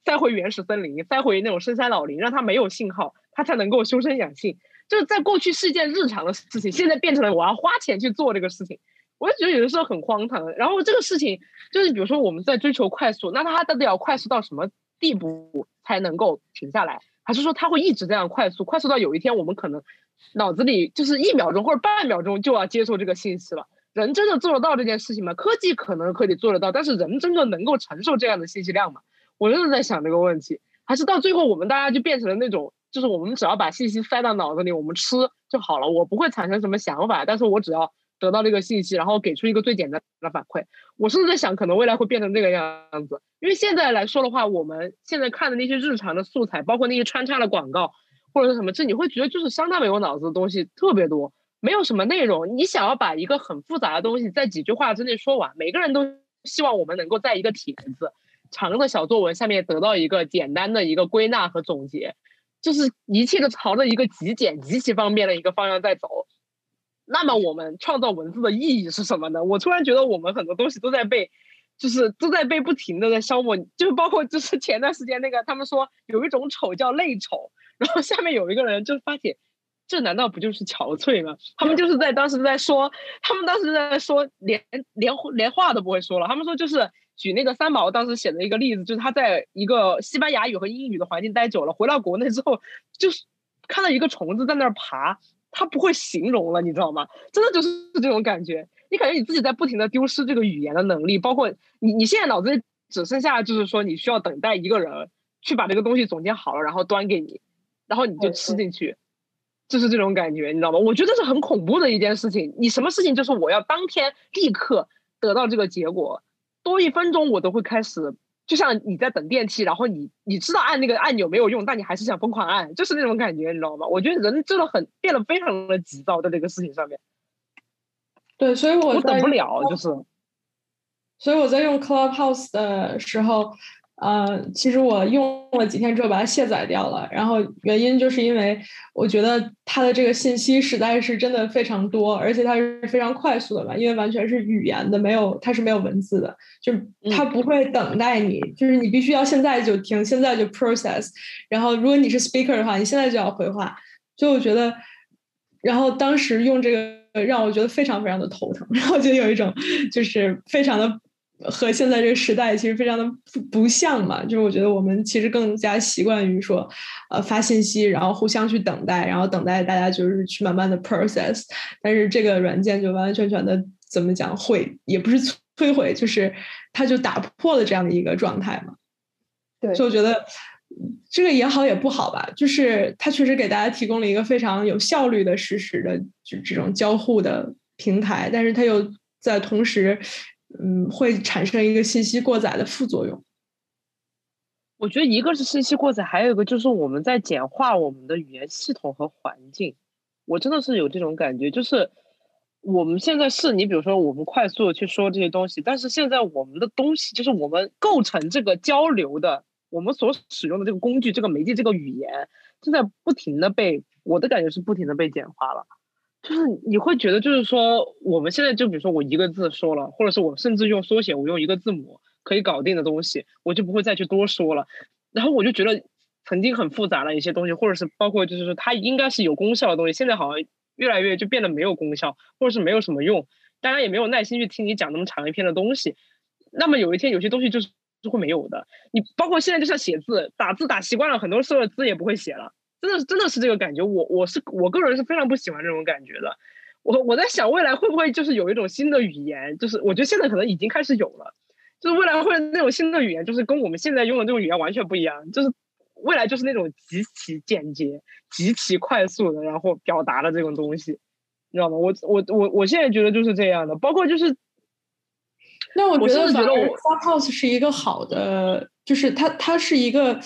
塞回原始森林，塞回那种深山老林，让他没有信号，他才能够修身养性。就是在过去是一件日常的事情，现在变成了我要花钱去做这个事情。我就觉得有的时候很荒唐。然后这个事情就是，比如说我们在追求快速，那他到底要快速到什么地步才能够停下来？还是说它会一直这样快速，快速到有一天我们可能脑子里就是一秒钟或者半秒钟就要接受这个信息了？人真的做得到这件事情吗？科技可能可以做得到，但是人真的能够承受这样的信息量吗？我真的在想这个问题。还是到最后我们大家就变成了那种，就是我们只要把信息塞到脑子里，我们吃就好了。我不会产生什么想法，但是我只要。得到这个信息，然后给出一个最简单的反馈。我甚至在想，可能未来会变成这个样子。因为现在来说的话，我们现在看的那些日常的素材，包括那些穿插的广告或者是什么，这你会觉得就是相当没有脑子的东西特别多，没有什么内容。你想要把一个很复杂的东西在几句话之内说完，每个人都希望我们能够在一个帖子长的小作文下面得到一个简单的一个归纳和总结，就是一切都朝着一个极简极其方便的一个方向在走。那么我们创造文字的意义是什么呢？我突然觉得我们很多东西都在被，就是都在被不停的在消磨，就是包括就是前段时间那个他们说有一种丑叫泪丑，然后下面有一个人就发帖，这难道不就是憔悴吗？他们就是在当时在说，他们当时在说连连连话都不会说了，他们说就是举那个三毛当时写的一个例子，就是他在一个西班牙语和英语的环境待久了，回到国内之后就是看到一个虫子在那儿爬。他不会形容了，你知道吗？真的就是这种感觉，你感觉你自己在不停的丢失这个语言的能力，包括你，你现在脑子里只剩下就是说你需要等待一个人去把这个东西总结好了，然后端给你，然后你就吃进去，就是这种感觉，你知道吗？我觉得是很恐怖的一件事情。你什么事情就是我要当天立刻得到这个结果，多一分钟我都会开始。就像你在等电梯，然后你你知道按那个按钮没有用，但你还是想疯狂按，就是那种感觉，你知道吗？我觉得人真的很变得非常的急躁在这个事情上面。对，所以我我等不了，就是。所以我在用 Clubhouse 的时候。呃，其实我用了几天之后把它卸载掉了，然后原因就是因为我觉得它的这个信息实在是真的非常多，而且它是非常快速的吧，因为完全是语言的，没有它是没有文字的，就它不会等待你，就是你必须要现在就听，现在就 process，然后如果你是 speaker 的话，你现在就要回话，所以我觉得，然后当时用这个让我觉得非常非常的头疼，然后就有一种就是非常的。和现在这个时代其实非常的不不像嘛，就是我觉得我们其实更加习惯于说，呃，发信息，然后互相去等待，然后等待大家就是去慢慢的 process。但是这个软件就完完全全的怎么讲毁，也不是摧毁，就是它就打破了这样的一个状态嘛。对，所以我觉得这个也好也不好吧，就是它确实给大家提供了一个非常有效率的实时的就这种交互的平台，但是它又在同时。嗯，会产生一个信息过载的副作用。我觉得一个是信息过载，还有一个就是我们在简化我们的语言系统和环境。我真的是有这种感觉，就是我们现在是你比如说我们快速的去说这些东西，但是现在我们的东西就是我们构成这个交流的，我们所使用的这个工具、这个媒介、这个语言，正在不停的被我的感觉是不停的被简化了。就是你会觉得，就是说，我们现在就比如说我一个字说了，或者是我甚至用缩写，我用一个字母可以搞定的东西，我就不会再去多说了。然后我就觉得曾经很复杂的一些东西，或者是包括就是说它应该是有功效的东西，现在好像越来越就变得没有功效，或者是没有什么用，大家也没有耐心去听你讲那么长一篇的东西。那么有一天有些东西就是就会没有的。你包括现在就像写字，打字打习惯了，很多时候字也不会写了。真的真的是这个感觉，我我是我个人是非常不喜欢这种感觉的。我我在想未来会不会就是有一种新的语言，就是我觉得现在可能已经开始有了，就是未来会那种新的语言，就是跟我们现在用的这种语言完全不一样，就是未来就是那种极其简洁、极其快速的，然后表达的这种东西，你知道吗？我我我我现在觉得就是这样的，包括就是，那我觉得觉得我 Clubhouse 是一个好的，就是它它是一个。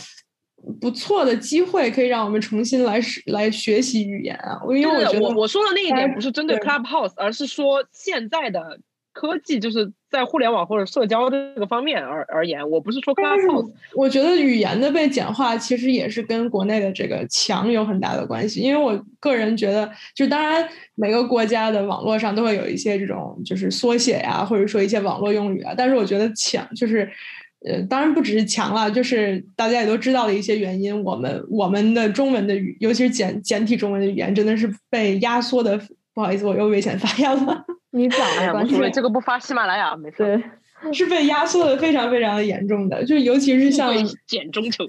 不错的机会，可以让我们重新来来学习语言啊！因为我觉得我我说的那一点不是针对 Clubhouse，而是说现在的科技，就是在互联网或者社交这个方面而而言，我不是说 Clubhouse。我觉得语言的被简化，其实也是跟国内的这个强有很大的关系。因为我个人觉得，就当然每个国家的网络上都会有一些这种就是缩写呀，或者说一些网络用语啊。但是我觉得强就是，呃，当然不只是强了，就是大家也都知道的一些原因。我们我们的中文的语，尤其是简简体中文的语言，真的是被压缩的。不好意思，我又危险发言了。[laughs] 你讲呀，无所谓，这个不发喜马拉雅没事。是被压缩的非常非常的严重的，就尤其是像简中求。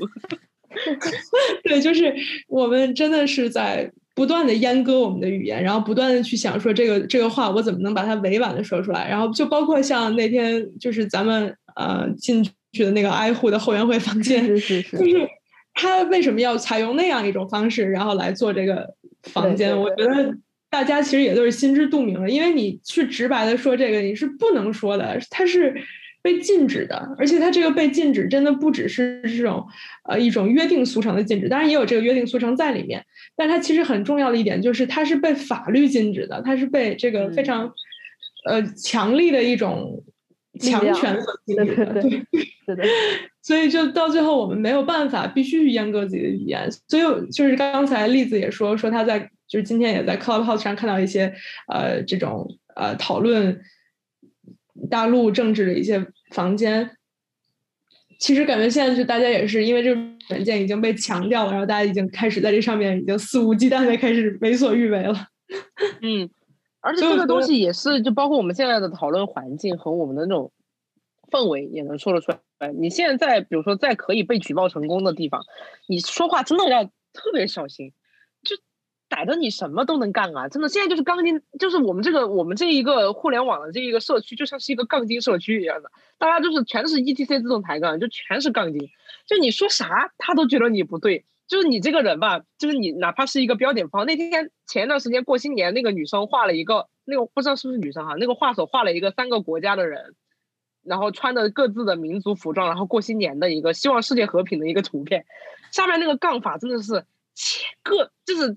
[laughs] 对，就是我们真的是在不断的阉割我们的语言，然后不断的去想说这个这个话我怎么能把它委婉的说出来，然后就包括像那天就是咱们呃进去的那个挨户的后援会房间，是是是，就是他为什么要采用那样一种方式，然后来做这个房间？我觉得。大家其实也都是心知肚明的，因为你去直白的说这个，你是不能说的，它是被禁止的，而且它这个被禁止真的不只是这种呃一种约定俗成的禁止，当然也有这个约定俗成在里面，但它其实很重要的一点就是它是被法律禁止的，它是被这个非常呃强力的一种强权所禁止的，对，是的，[laughs] 所以就到最后我们没有办法，必须去阉割自己的语言，所以就是刚才栗子也说说他在。就是今天也在 Clubhouse 上看到一些呃这种呃讨论大陆政治的一些房间，其实感觉现在就大家也是因为这个软件已经被强调了，然后大家已经开始在这上面已经肆无忌惮的开始为所欲为了。[laughs] 嗯，而且这个东西也是就包括我们现在的讨论环境和我们的那种氛围也能说得出来。你现在比如说在可以被举报成功的地方，你说话真的要特别小心。就逮着你什么都能干啊！真的，现在就是杠精，就是我们这个我们这一个互联网的这一个社区，就像是一个杠精社区一样的，大家就是全是 E T C 自动抬杠，就全是杠精，就你说啥他都觉得你不对，就是你这个人吧，就是你哪怕是一个标点符号。那天前一段时间过新年，那个女生画了一个，那个不知道是不是女生哈，那个画手画了一个三个国家的人，然后穿的各自的民族服装，然后过新年的一个希望世界和平的一个图片，下面那个杠法真的是千个就是。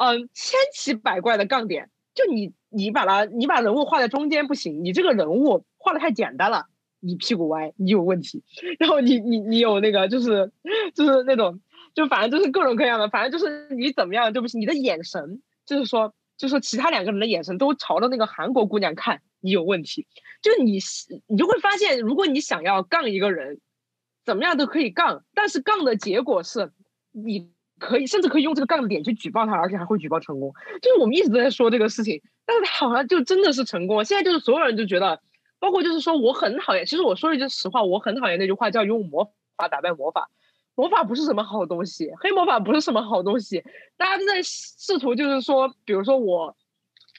嗯，千奇百怪的杠点，就你你把它，你把人物画在中间不行，你这个人物画的太简单了，你屁股歪，你有问题。[laughs] 然后你你你有那个就是就是那种，就反正就是各种各样的，反正就是你怎么样就不行。你的眼神就是说，就是其他两个人的眼神都朝着那个韩国姑娘看，你有问题。就是你你就会发现，如果你想要杠一个人，怎么样都可以杠，但是杠的结果是你。可以，甚至可以用这个杠的点去举报他，而且还会举报成功。就是我们一直都在说这个事情，但是他好像就真的是成功了。现在就是所有人就觉得，包括就是说我很讨厌。其实我说一句实话，我很讨厌那句话叫用魔法打败魔法。魔法不是什么好东西，黑魔法不是什么好东西。大家都在试图就是说，比如说我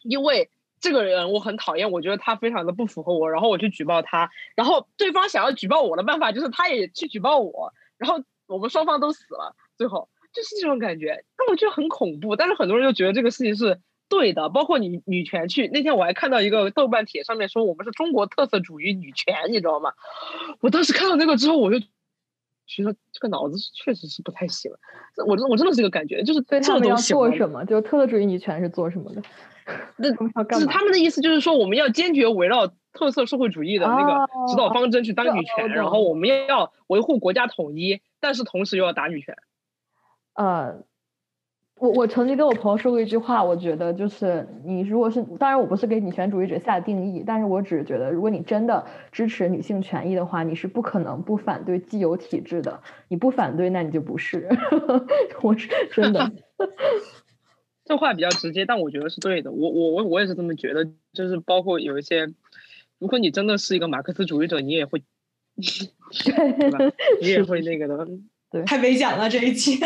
因为这个人我很讨厌，我觉得他非常的不符合我，然后我去举报他，然后对方想要举报我的办法就是他也去举报我，然后我们双方都死了，最后。就是这种感觉，那我觉得很恐怖。但是很多人就觉得这个事情是对的，包括女女权去那天我还看到一个豆瓣帖上面说我们是中国特色主义女权，你知道吗？我当时看到那个之后，我就觉得这个脑子确实是不太行。我真我真的是这个感觉，就是对他们要做什么？就是特色主义女权是做什么的？那 [laughs] 就是他们的意思，就是说我们要坚决围绕特色社会主义的那个指导方针去当女权，然后我们要维护国家统一，但是同时又要打女权。呃，我我曾经跟我朋友说过一句话，我觉得就是你如果是，当然我不是给女权主义者下定义，但是我只是觉得，如果你真的支持女性权益的话，你是不可能不反对既有体制的。你不反对，那你就不是。[laughs] 我是真的，[laughs] 这话比较直接，但我觉得是对的。我我我我也是这么觉得，就是包括有一些，如果你真的是一个马克思主义者，你也会，[laughs] 对吧？你也会那个的。对，太危险了这一期，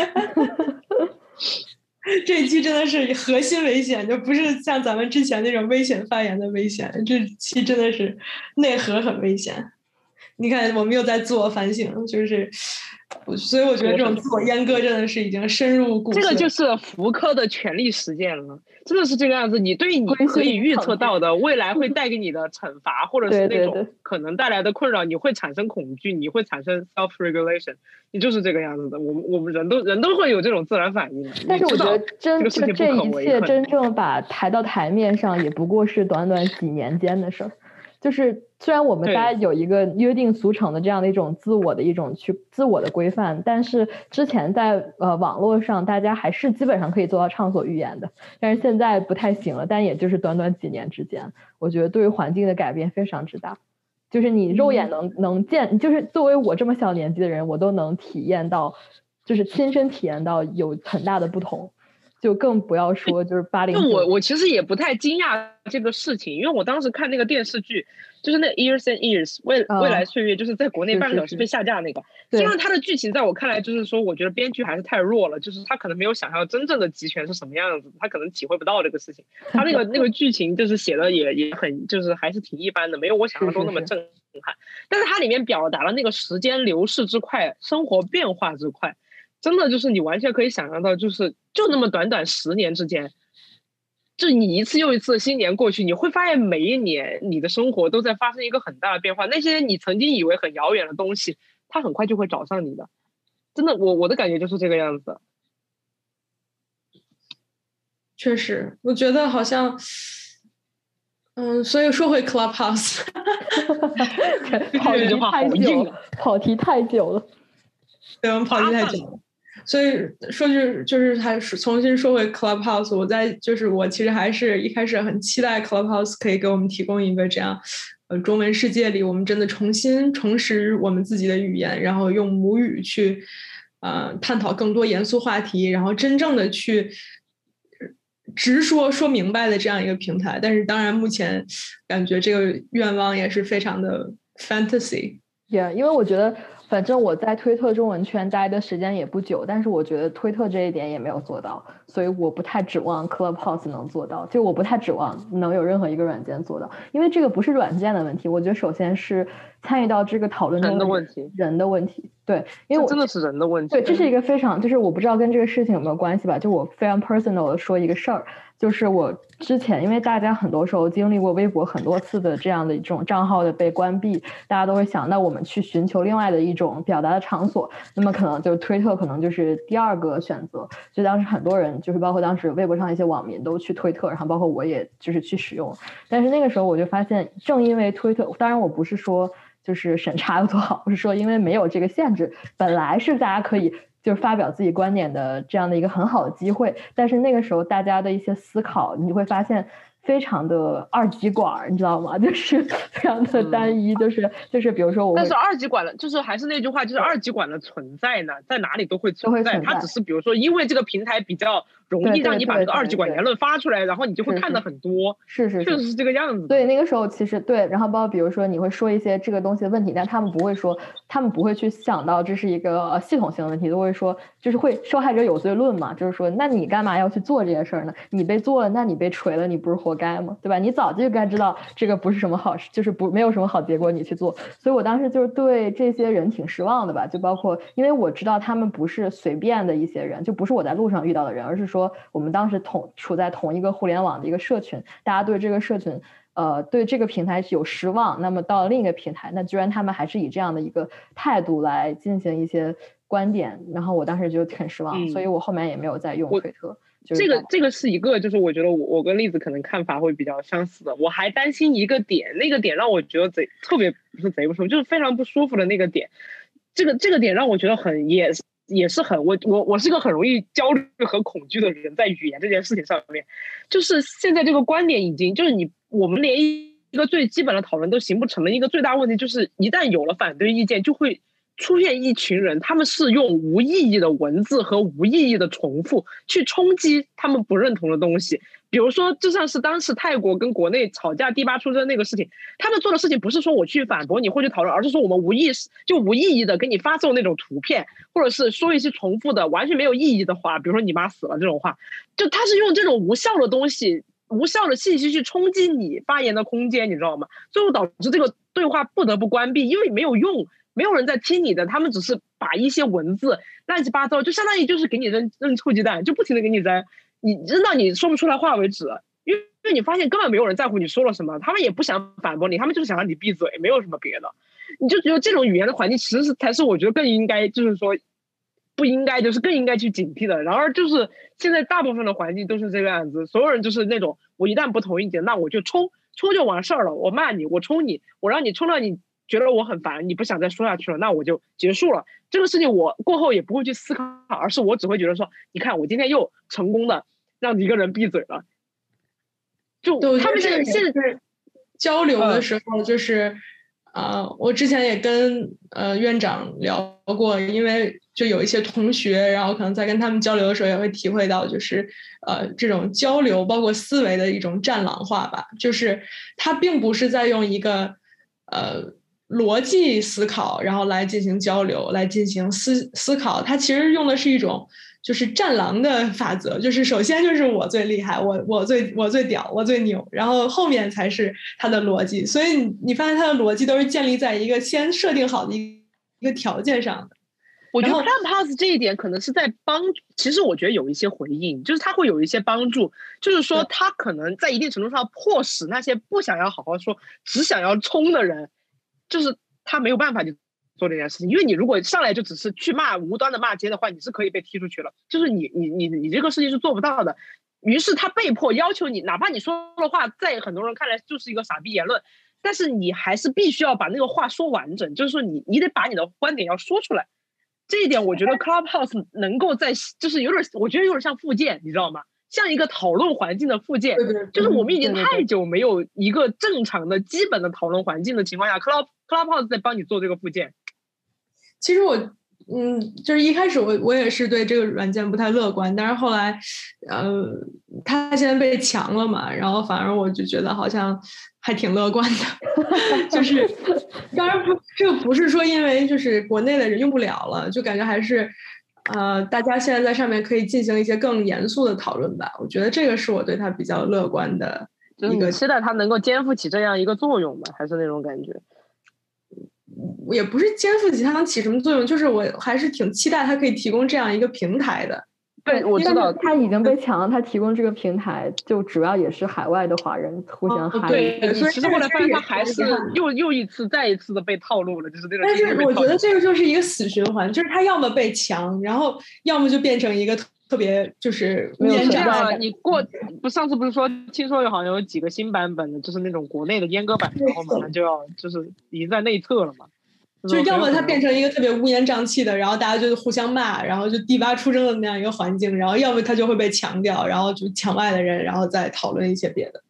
这一期真的是核心危险，就不是像咱们之前那种危险发言的危险，这期真的是内核很危险。你看，我们又在自我反省，就是。所以我觉得这种自我阉割真的是已经深入骨。这个就是福柯的权力实践了，真的是这个样子。你对你可以预测到的未来会带给你的惩罚，或者是那种可能带来的困扰，你会产生恐惧，你会产生 self regulation，你就是这个样子的。我们我们人都人都会有这种自然反应。但是我觉得真这这一切真正把抬到台面上，也不过是短短几年间的事儿。就是虽然我们大家有一个约定俗成的这样的一种自我的一种去自我的规范，但是之前在呃网络上，大家还是基本上可以做到畅所欲言的，但是现在不太行了。但也就是短短几年之间，我觉得对于环境的改变非常之大。就是你肉眼能能见，就是作为我这么小年纪的人，我都能体验到，就是亲身体验到有很大的不同，就更不要说就是八零就我我其实也不太惊讶这个事情，因为我当时看那个电视剧，就是那 Years and Years 未啊未来岁月，就是在国内半个小时被下架那个。对虽然它的剧情在我看来就是说，我觉得编剧还是太弱了，就是他可能没有想象真正的集权是什么样子，他可能体会不到这个事情。[laughs] 他那个那个剧情就是写的也也很就是还是挺一般的，没有我想象中那么是震撼。但是它里面表达了那个时间流逝之快，生活变化之快，真的就是你完全可以想象到，就是就那么短短十年之间。就你一次又一次的新年过去，你会发现每一年你的生活都在发生一个很大的变化。那些你曾经以为很遥远的东西，它很快就会找上你的。真的，我我的感觉就是这个样子。确实，我觉得好像，嗯，所以说回 Clubhouse，[laughs] [laughs] 跑题这句话太久了好硬啊，跑题太久了。对，我们跑题太久了。所以说句就是还是重新说回 Clubhouse，我在就是我其实还是一开始很期待 Clubhouse 可以给我们提供一个这样，呃，中文世界里我们真的重新重拾我们自己的语言，然后用母语去，呃，探讨更多严肃话题，然后真正的去直说说明白的这样一个平台。但是当然，目前感觉这个愿望也是非常的 fantasy。Yeah，因为我觉得，反正我在推特中文圈待的时间也不久，但是我觉得推特这一点也没有做到，所以我不太指望 Clubhouse 能做到，就我不太指望能有任何一个软件做到，因为这个不是软件的问题，我觉得首先是参与到这个讨论中人的问题，人的问题，对，因为我真的是人的问题。对，这是一个非常，就是我不知道跟这个事情有没有关系吧，就我非常 personal 的说一个事儿，就是我之前因为大家很多时候经历过微博很多次的这样的一种账号的被关闭，大家都会想，那我们去寻求另外的一种表达的场所，那么可能就是推特可能就是第二个选择，所以当时很多人就是包括当时微博上一些网民都去推特，然后包括我也就是去使用，但是那个时候我就发现，正因为推特，当然我不是说。就是审查有多好，我是说因为没有这个限制，本来是大家可以就是发表自己观点的这样的一个很好的机会，但是那个时候大家的一些思考，你会发现非常的二极管，你知道吗？[laughs] 就是非常的单一，就是就是比如说我，但是二极管的，就是还是那句话，就是二极管的存在呢，在哪里都会存在。它只是比如说，因为这个平台比较容易让你把这个二极管言论发出来，然后你就会看的很多。是是，确实是这个样子。对，那个时候其实对，然后包括比如说你会说一些这个东西的问题，但他们不会说，他们不会去想到这是一个呃系统性的问题，都会说就是会受害者有罪论嘛，就是说那你干嘛要去做这些事儿呢？你被做了，那你被锤了，你不是活该吗？对吧？你早就该知道这个不是什么好事，就是不没有什么好结果，你去做。所以我当时就是对这些人挺失望的吧，就包括因为我知道他们不是随便的一些人，就不是我在路上遇到的人，而是说我们当时同处在同一个互联网的一个社群，大家对这个社群。呃，对这个平台有失望，那么到了另一个平台，那居然他们还是以这样的一个态度来进行一些观点，然后我当时就很失望，嗯、所以我后面也没有再用推特。就是、这个这个是一个，就是我觉得我我跟栗子可能看法会比较相似的。我还担心一个点，那个点让我觉得贼特别不是贼不舒服，就是非常不舒服的那个点。这个这个点让我觉得很也也是很我我我是个很容易焦虑和恐惧的人，在语言这件事情上面，就是现在这个观点已经就是你我们连一个最基本的讨论都形不成了，一个最大问题就是一旦有了反对意见，就会出现一群人，他们是用无意义的文字和无意义的重复去冲击他们不认同的东西。比如说，就像是当时泰国跟国内吵架第八出征那个事情，他们做的事情不是说我去反驳你或去讨论，而是说我们无意识就无意义的给你发送那种图片，或者是说一些重复的完全没有意义的话，比如说你妈死了这种话，就他是用这种无效的东西、无效的信息去冲击你发言的空间，你知道吗？最后导致这个对话不得不关闭，因为没有用，没有人在听你的，他们只是把一些文字乱七八糟，就相当于就是给你扔扔臭鸡蛋，就不停的给你扔。你扔到你说不出来话为止，因为因为你发现根本没有人在乎你说了什么，他们也不想反驳你，他们就是想让你闭嘴，没有什么别的。你就觉得这种语言的环境，其实是才是我觉得更应该，就是说不应该，就是更应该去警惕的。然而就是现在大部分的环境都是这个样子，所有人就是那种我一旦不同意你，那我就冲冲就完事儿了。我骂你，我冲你，我让你冲到你觉得我很烦，你不想再说下去了，那我就结束了。这个事情我过后也不会去思考，而是我只会觉得说，你看我今天又成功的让一个人闭嘴了。就他们现在现在交流的时候，就是啊，我之前也跟呃院长聊过，因为就有一些同学，然后可能在跟他们交流的时候，也会体会到，就是呃这种交流，包括思维的一种战狼化吧，就是他并不是在用一个呃逻辑思考，然后来进行交流，来进行思思考，他其实用的是一种。就是战狼的法则，就是首先就是我最厉害，我我最我最屌，我最牛，然后后面才是他的逻辑。所以你你发现他的逻辑都是建立在一个先设定好的一一个条件上的。我觉得 Clubhouse 这一点可能是在帮，其实我觉得有一些回应，就是他会有一些帮助，就是说他可能在一定程度上迫使那些不想要好好说，只想要冲的人，就是他没有办法就。做这件事情，因为你如果上来就只是去骂无端的骂街的话，你是可以被踢出去了。就是你你你你这个事情是做不到的。于是他被迫要求你，哪怕你说的话在很多人看来就是一个傻逼言论，但是你还是必须要把那个话说完整。就是说你你得把你的观点要说出来。这一点我觉得 Clubhouse 能够在就是有点，我觉得有点像附件，你知道吗？像一个讨论环境的附件。就是我们已经太久没有一个正常的基本的讨论环境的情况下，Club Clubhouse 在帮你做这个附件。其实我，嗯，就是一开始我我也是对这个软件不太乐观，但是后来，呃，它现在被强了嘛，然后反而我就觉得好像还挺乐观的，[laughs] 就是，当然不，这个不是说因为就是国内的人用不了了，就感觉还是，呃，大家现在在上面可以进行一些更严肃的讨论吧，我觉得这个是我对它比较乐观的一个期待，它能够肩负起这样一个作用吧，还是那种感觉。也不是肩负起它能起什么作用，就是我还是挺期待它可以提供这样一个平台的。对，我知道它已经被抢了，它提供这个平台就主要也是海外的华人互相嗨。对，其实后来发现它还是又又一次再一次的被套路了，就是这种。但是我觉得这个就是一个死循环，就是它要么被强，然后要么就变成一个特别就是乌烟瘴气。你过不上次不是说听说有好像有几个新版本的，就是那种国内的阉割版，然后马上就要就是已经在内测了嘛。就是要么它变成一个特别乌烟瘴气的，然后大家就互相骂，然后就地八出征的那样一个环境，然后要么它就会被强调，然后就墙外的人，然后再讨论一些别的。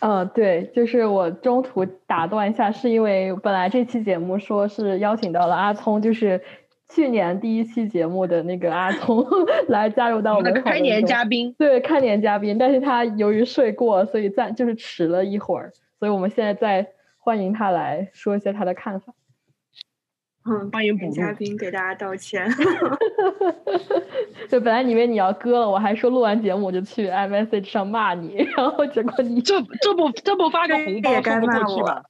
嗯，对，就是我中途打断一下，是因为本来这期节目说是邀请到了阿聪，就是去年第一期节目的那个阿聪 [laughs] 来加入到我们的开年嘉宾，对，开年嘉宾，但是他由于睡过，所以暂就是迟了一会儿，所以我们现在再欢迎他来说一些他的看法。嗯，欢迎嘉宾，给大家道歉。[laughs] 就本来以为你要割了，我还说录完节目我就去 iMessage 上骂你，然后结果你这这不 [laughs] 这不发个红包说不过去吧？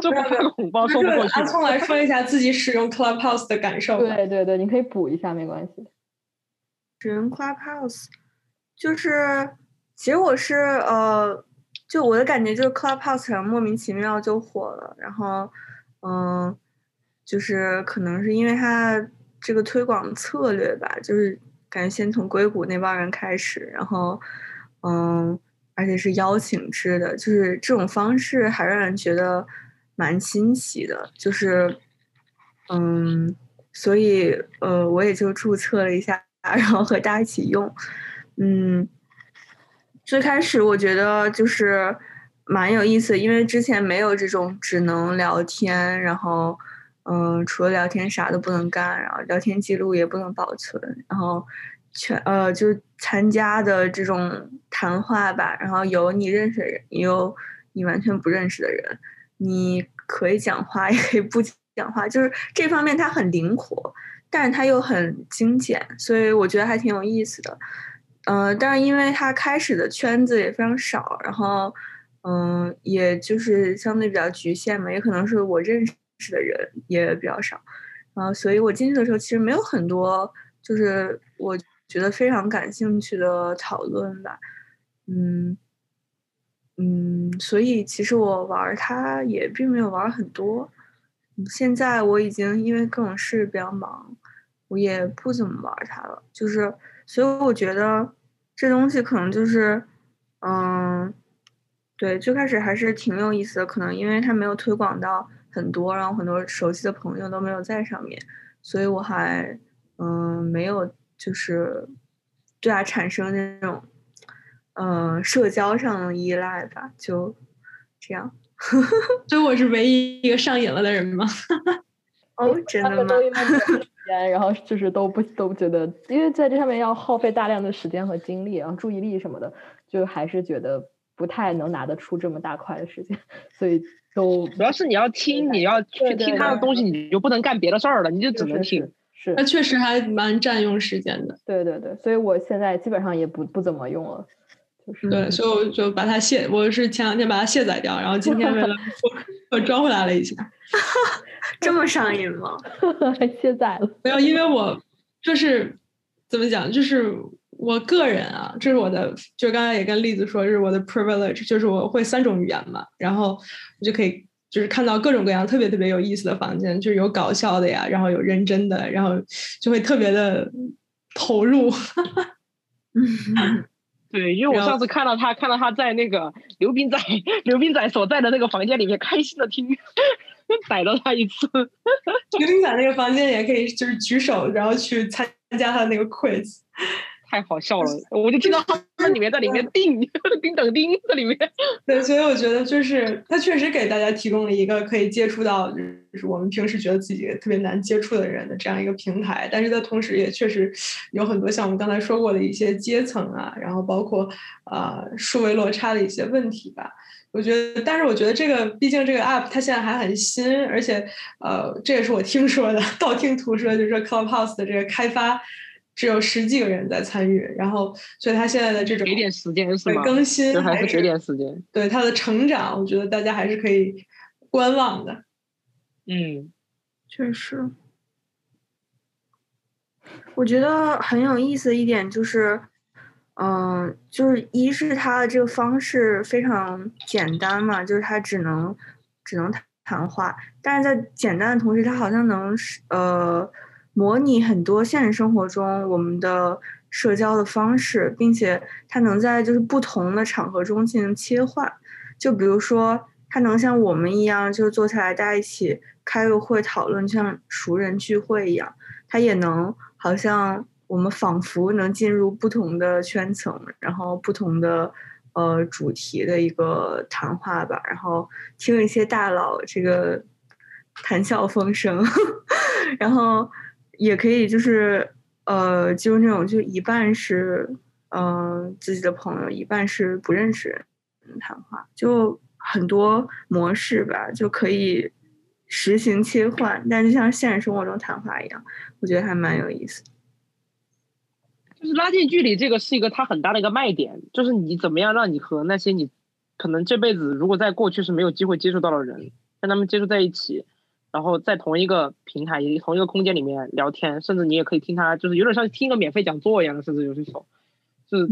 这不发个红包说不过去。阿聪来说一下自己使用 Clubhouse 的感受。对对对，你可以补一下，没关系。使用 Clubhouse 就是，其实我是呃，就我的感觉就是 Clubhouse 莫名其妙就火了，然后嗯。就是可能是因为他这个推广策略吧，就是感觉先从硅谷那帮人开始，然后，嗯，而且是邀请制的，就是这种方式还让人觉得蛮新奇的，就是，嗯，所以呃，我也就注册了一下，[laughs] 然后和大家一起用，嗯，最开始我觉得就是蛮有意思，因为之前没有这种只能聊天，然后。嗯，除了聊天啥都不能干，然后聊天记录也不能保存，然后全呃就是参加的这种谈话吧，然后有你认识的人，也有你完全不认识的人，你可以讲话也可以不讲话，就是这方面它很灵活，但是它又很精简，所以我觉得还挺有意思的。嗯，但是因为它开始的圈子也非常少，然后嗯，也就是相对比较局限嘛，也可能是我认识。识的人也比较少，然后所以我进去的时候其实没有很多，就是我觉得非常感兴趣的讨论吧，嗯嗯，所以其实我玩它也并没有玩很多，现在我已经因为各种事比较忙，我也不怎么玩它了，就是所以我觉得这东西可能就是，嗯对，最开始还是挺有意思的，可能因为它没有推广到很多，然后很多熟悉的朋友都没有在上面，所以我还嗯没有就是对它产生那种嗯社交上的依赖吧，就这样。[laughs] 所以我是唯一一个上瘾了的人吗？[laughs] 哦，真的吗？[laughs] 然后就是都不都不觉得，因为在这上面要耗费大量的时间和精力，然后注意力什么的，就还是觉得不太能拿得出这么大块的时间，所以都主要是你要听，你要去听他的东西，你就不能干别的事儿了，你就只能听。是，那确实还蛮占用时间的。对对对，所以我现在基本上也不不怎么用了。对，所以我就把它卸，我是前两天把它卸载掉，然后今天为了 [laughs] 我装回来了一下，[laughs] 这么上瘾吗？还 [laughs] 卸载了？没有，因为我就是怎么讲，就是我个人啊，这是我的，就刚才也跟栗子说，这是我的 privilege，就是我会三种语言嘛，然后我就可以就是看到各种各样特别特别有意思的房间，就是有搞笑的呀，然后有认真的，然后就会特别的投入。[laughs] 对，因为我上次看到他，看到他在那个刘斌仔刘斌仔所在的那个房间里面，开心的听，逮到他一次。刘斌仔那个房间也可以，就是举手，然后去参加他那个 quiz。太好笑了，我就听到他在里面在里面叮叮 [laughs] 等叮在里面。对，所以我觉得就是他确实给大家提供了一个可以接触到，就是我们平时觉得自己特别难接触的人的这样一个平台。但是它同时也确实有很多像我们刚才说过的一些阶层啊，然后包括啊数位落差的一些问题吧。我觉得，但是我觉得这个毕竟这个 app 它现在还很新，而且呃这也是我听说的，道听途说，就是说 Clubhouse 的这个开发。只有十几个人在参与，然后所以他现在的这种给点时间是吗？更新还是给点时间？对他的成长，我觉得大家还是可以观望的。嗯，确实，我觉得很有意思的一点就是，嗯，就是一是他的这个方式非常简单嘛，就是他只能只能谈话，但是在简单的同时，他好像能呃。模拟很多现实生活中我们的社交的方式，并且它能在就是不同的场合中进行切换。就比如说，它能像我们一样，就坐下来大家一起开个会讨论，像熟人聚会一样。它也能好像我们仿佛能进入不同的圈层，然后不同的呃主题的一个谈话吧，然后听一些大佬这个谈笑风生，[laughs] 然后。也可以，就是呃，就是那种，就一半是嗯自己的朋友，一半是不认识人谈话，就很多模式吧，就可以实行切换，但就像现实生活中谈话一样，我觉得还蛮有意思。就是拉近距离，这个是一个它很大的一个卖点，就是你怎么样让你和那些你可能这辈子如果在过去是没有机会接触到的人，跟他们接触在一起。然后在同一个平台、同一个空间里面聊天，甚至你也可以听他，就是有点像听一个免费讲座一样的，甚至有些时候，就是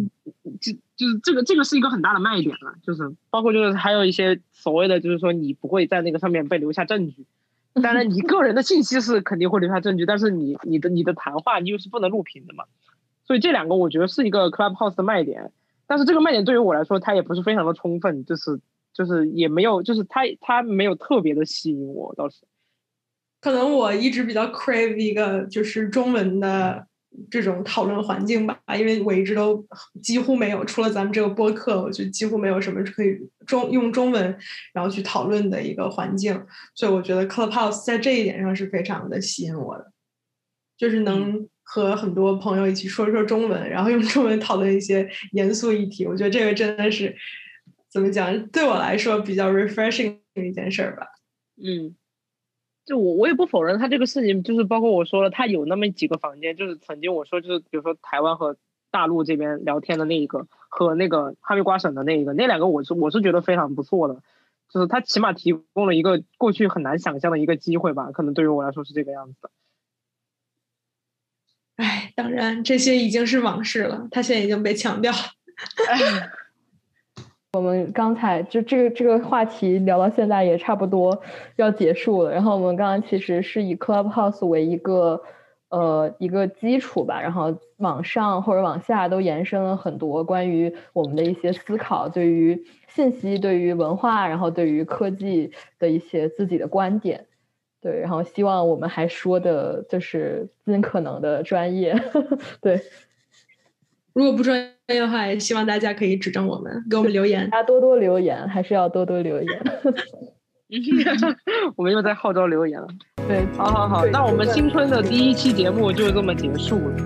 就就是这个这个是一个很大的卖点了，就是包括就是还有一些所谓的就是说你不会在那个上面被留下证据，[laughs] 当然你个人的信息是肯定会留下证据，但是你你的你的谈话你又是不能录屏的嘛，所以这两个我觉得是一个 Clubhouse 的卖点，但是这个卖点对于我来说它也不是非常的充分，就是就是也没有就是它它没有特别的吸引我倒是。可能我一直比较 crave 一个就是中文的这种讨论环境吧，因为我一直都几乎没有，除了咱们这个播客，我就几乎没有什么可以中用中文然后去讨论的一个环境，所以我觉得 Clubhouse 在这一点上是非常的吸引我的，就是能和很多朋友一起说说中文，然后用中文讨论一些严肃议题，我觉得这个真的是怎么讲，对我来说比较 refreshing 的一件事儿吧，嗯。就我我也不否认他这个事情，就是包括我说了，他有那么几个房间，就是曾经我说就是比如说台湾和大陆这边聊天的那一个和那个哈密瓜省的那一个，那两个我是我是觉得非常不错的，就是他起码提供了一个过去很难想象的一个机会吧，可能对于我来说是这个样子的。哎，当然这些已经是往事了，他现在已经被强调。[laughs] [laughs] 我们刚才就这个这个话题聊到现在也差不多要结束了。然后我们刚刚其实是以 Clubhouse 为一个呃一个基础吧，然后往上或者往下都延伸了很多关于我们的一些思考，对于信息、对于文化，然后对于科技的一些自己的观点。对，然后希望我们还说的就是尽可能的专业。[laughs] 对，如果不专业的话，也希望大家可以指正我们，给我们留言。大家多多留言，还是要多多留言。[laughs] 我们又在号召留言了。[laughs] 对，好好好，那我们新春的第一期节目就这么结束了。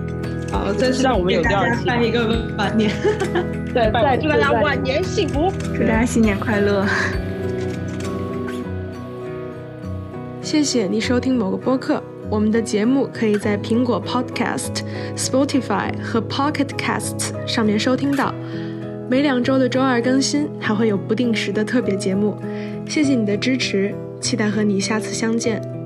好，再次让我们有第二期，办一个晚年。[laughs] 对，再祝大家晚年幸福，祝大家新年快乐。谢谢你收听某个播客，我们的节目可以在苹果 Podcast、Spotify 和 Pocket Casts 上面收听到。每两周的周二更新，还会有不定时的特别节目。谢谢你的支持，期待和你下次相见。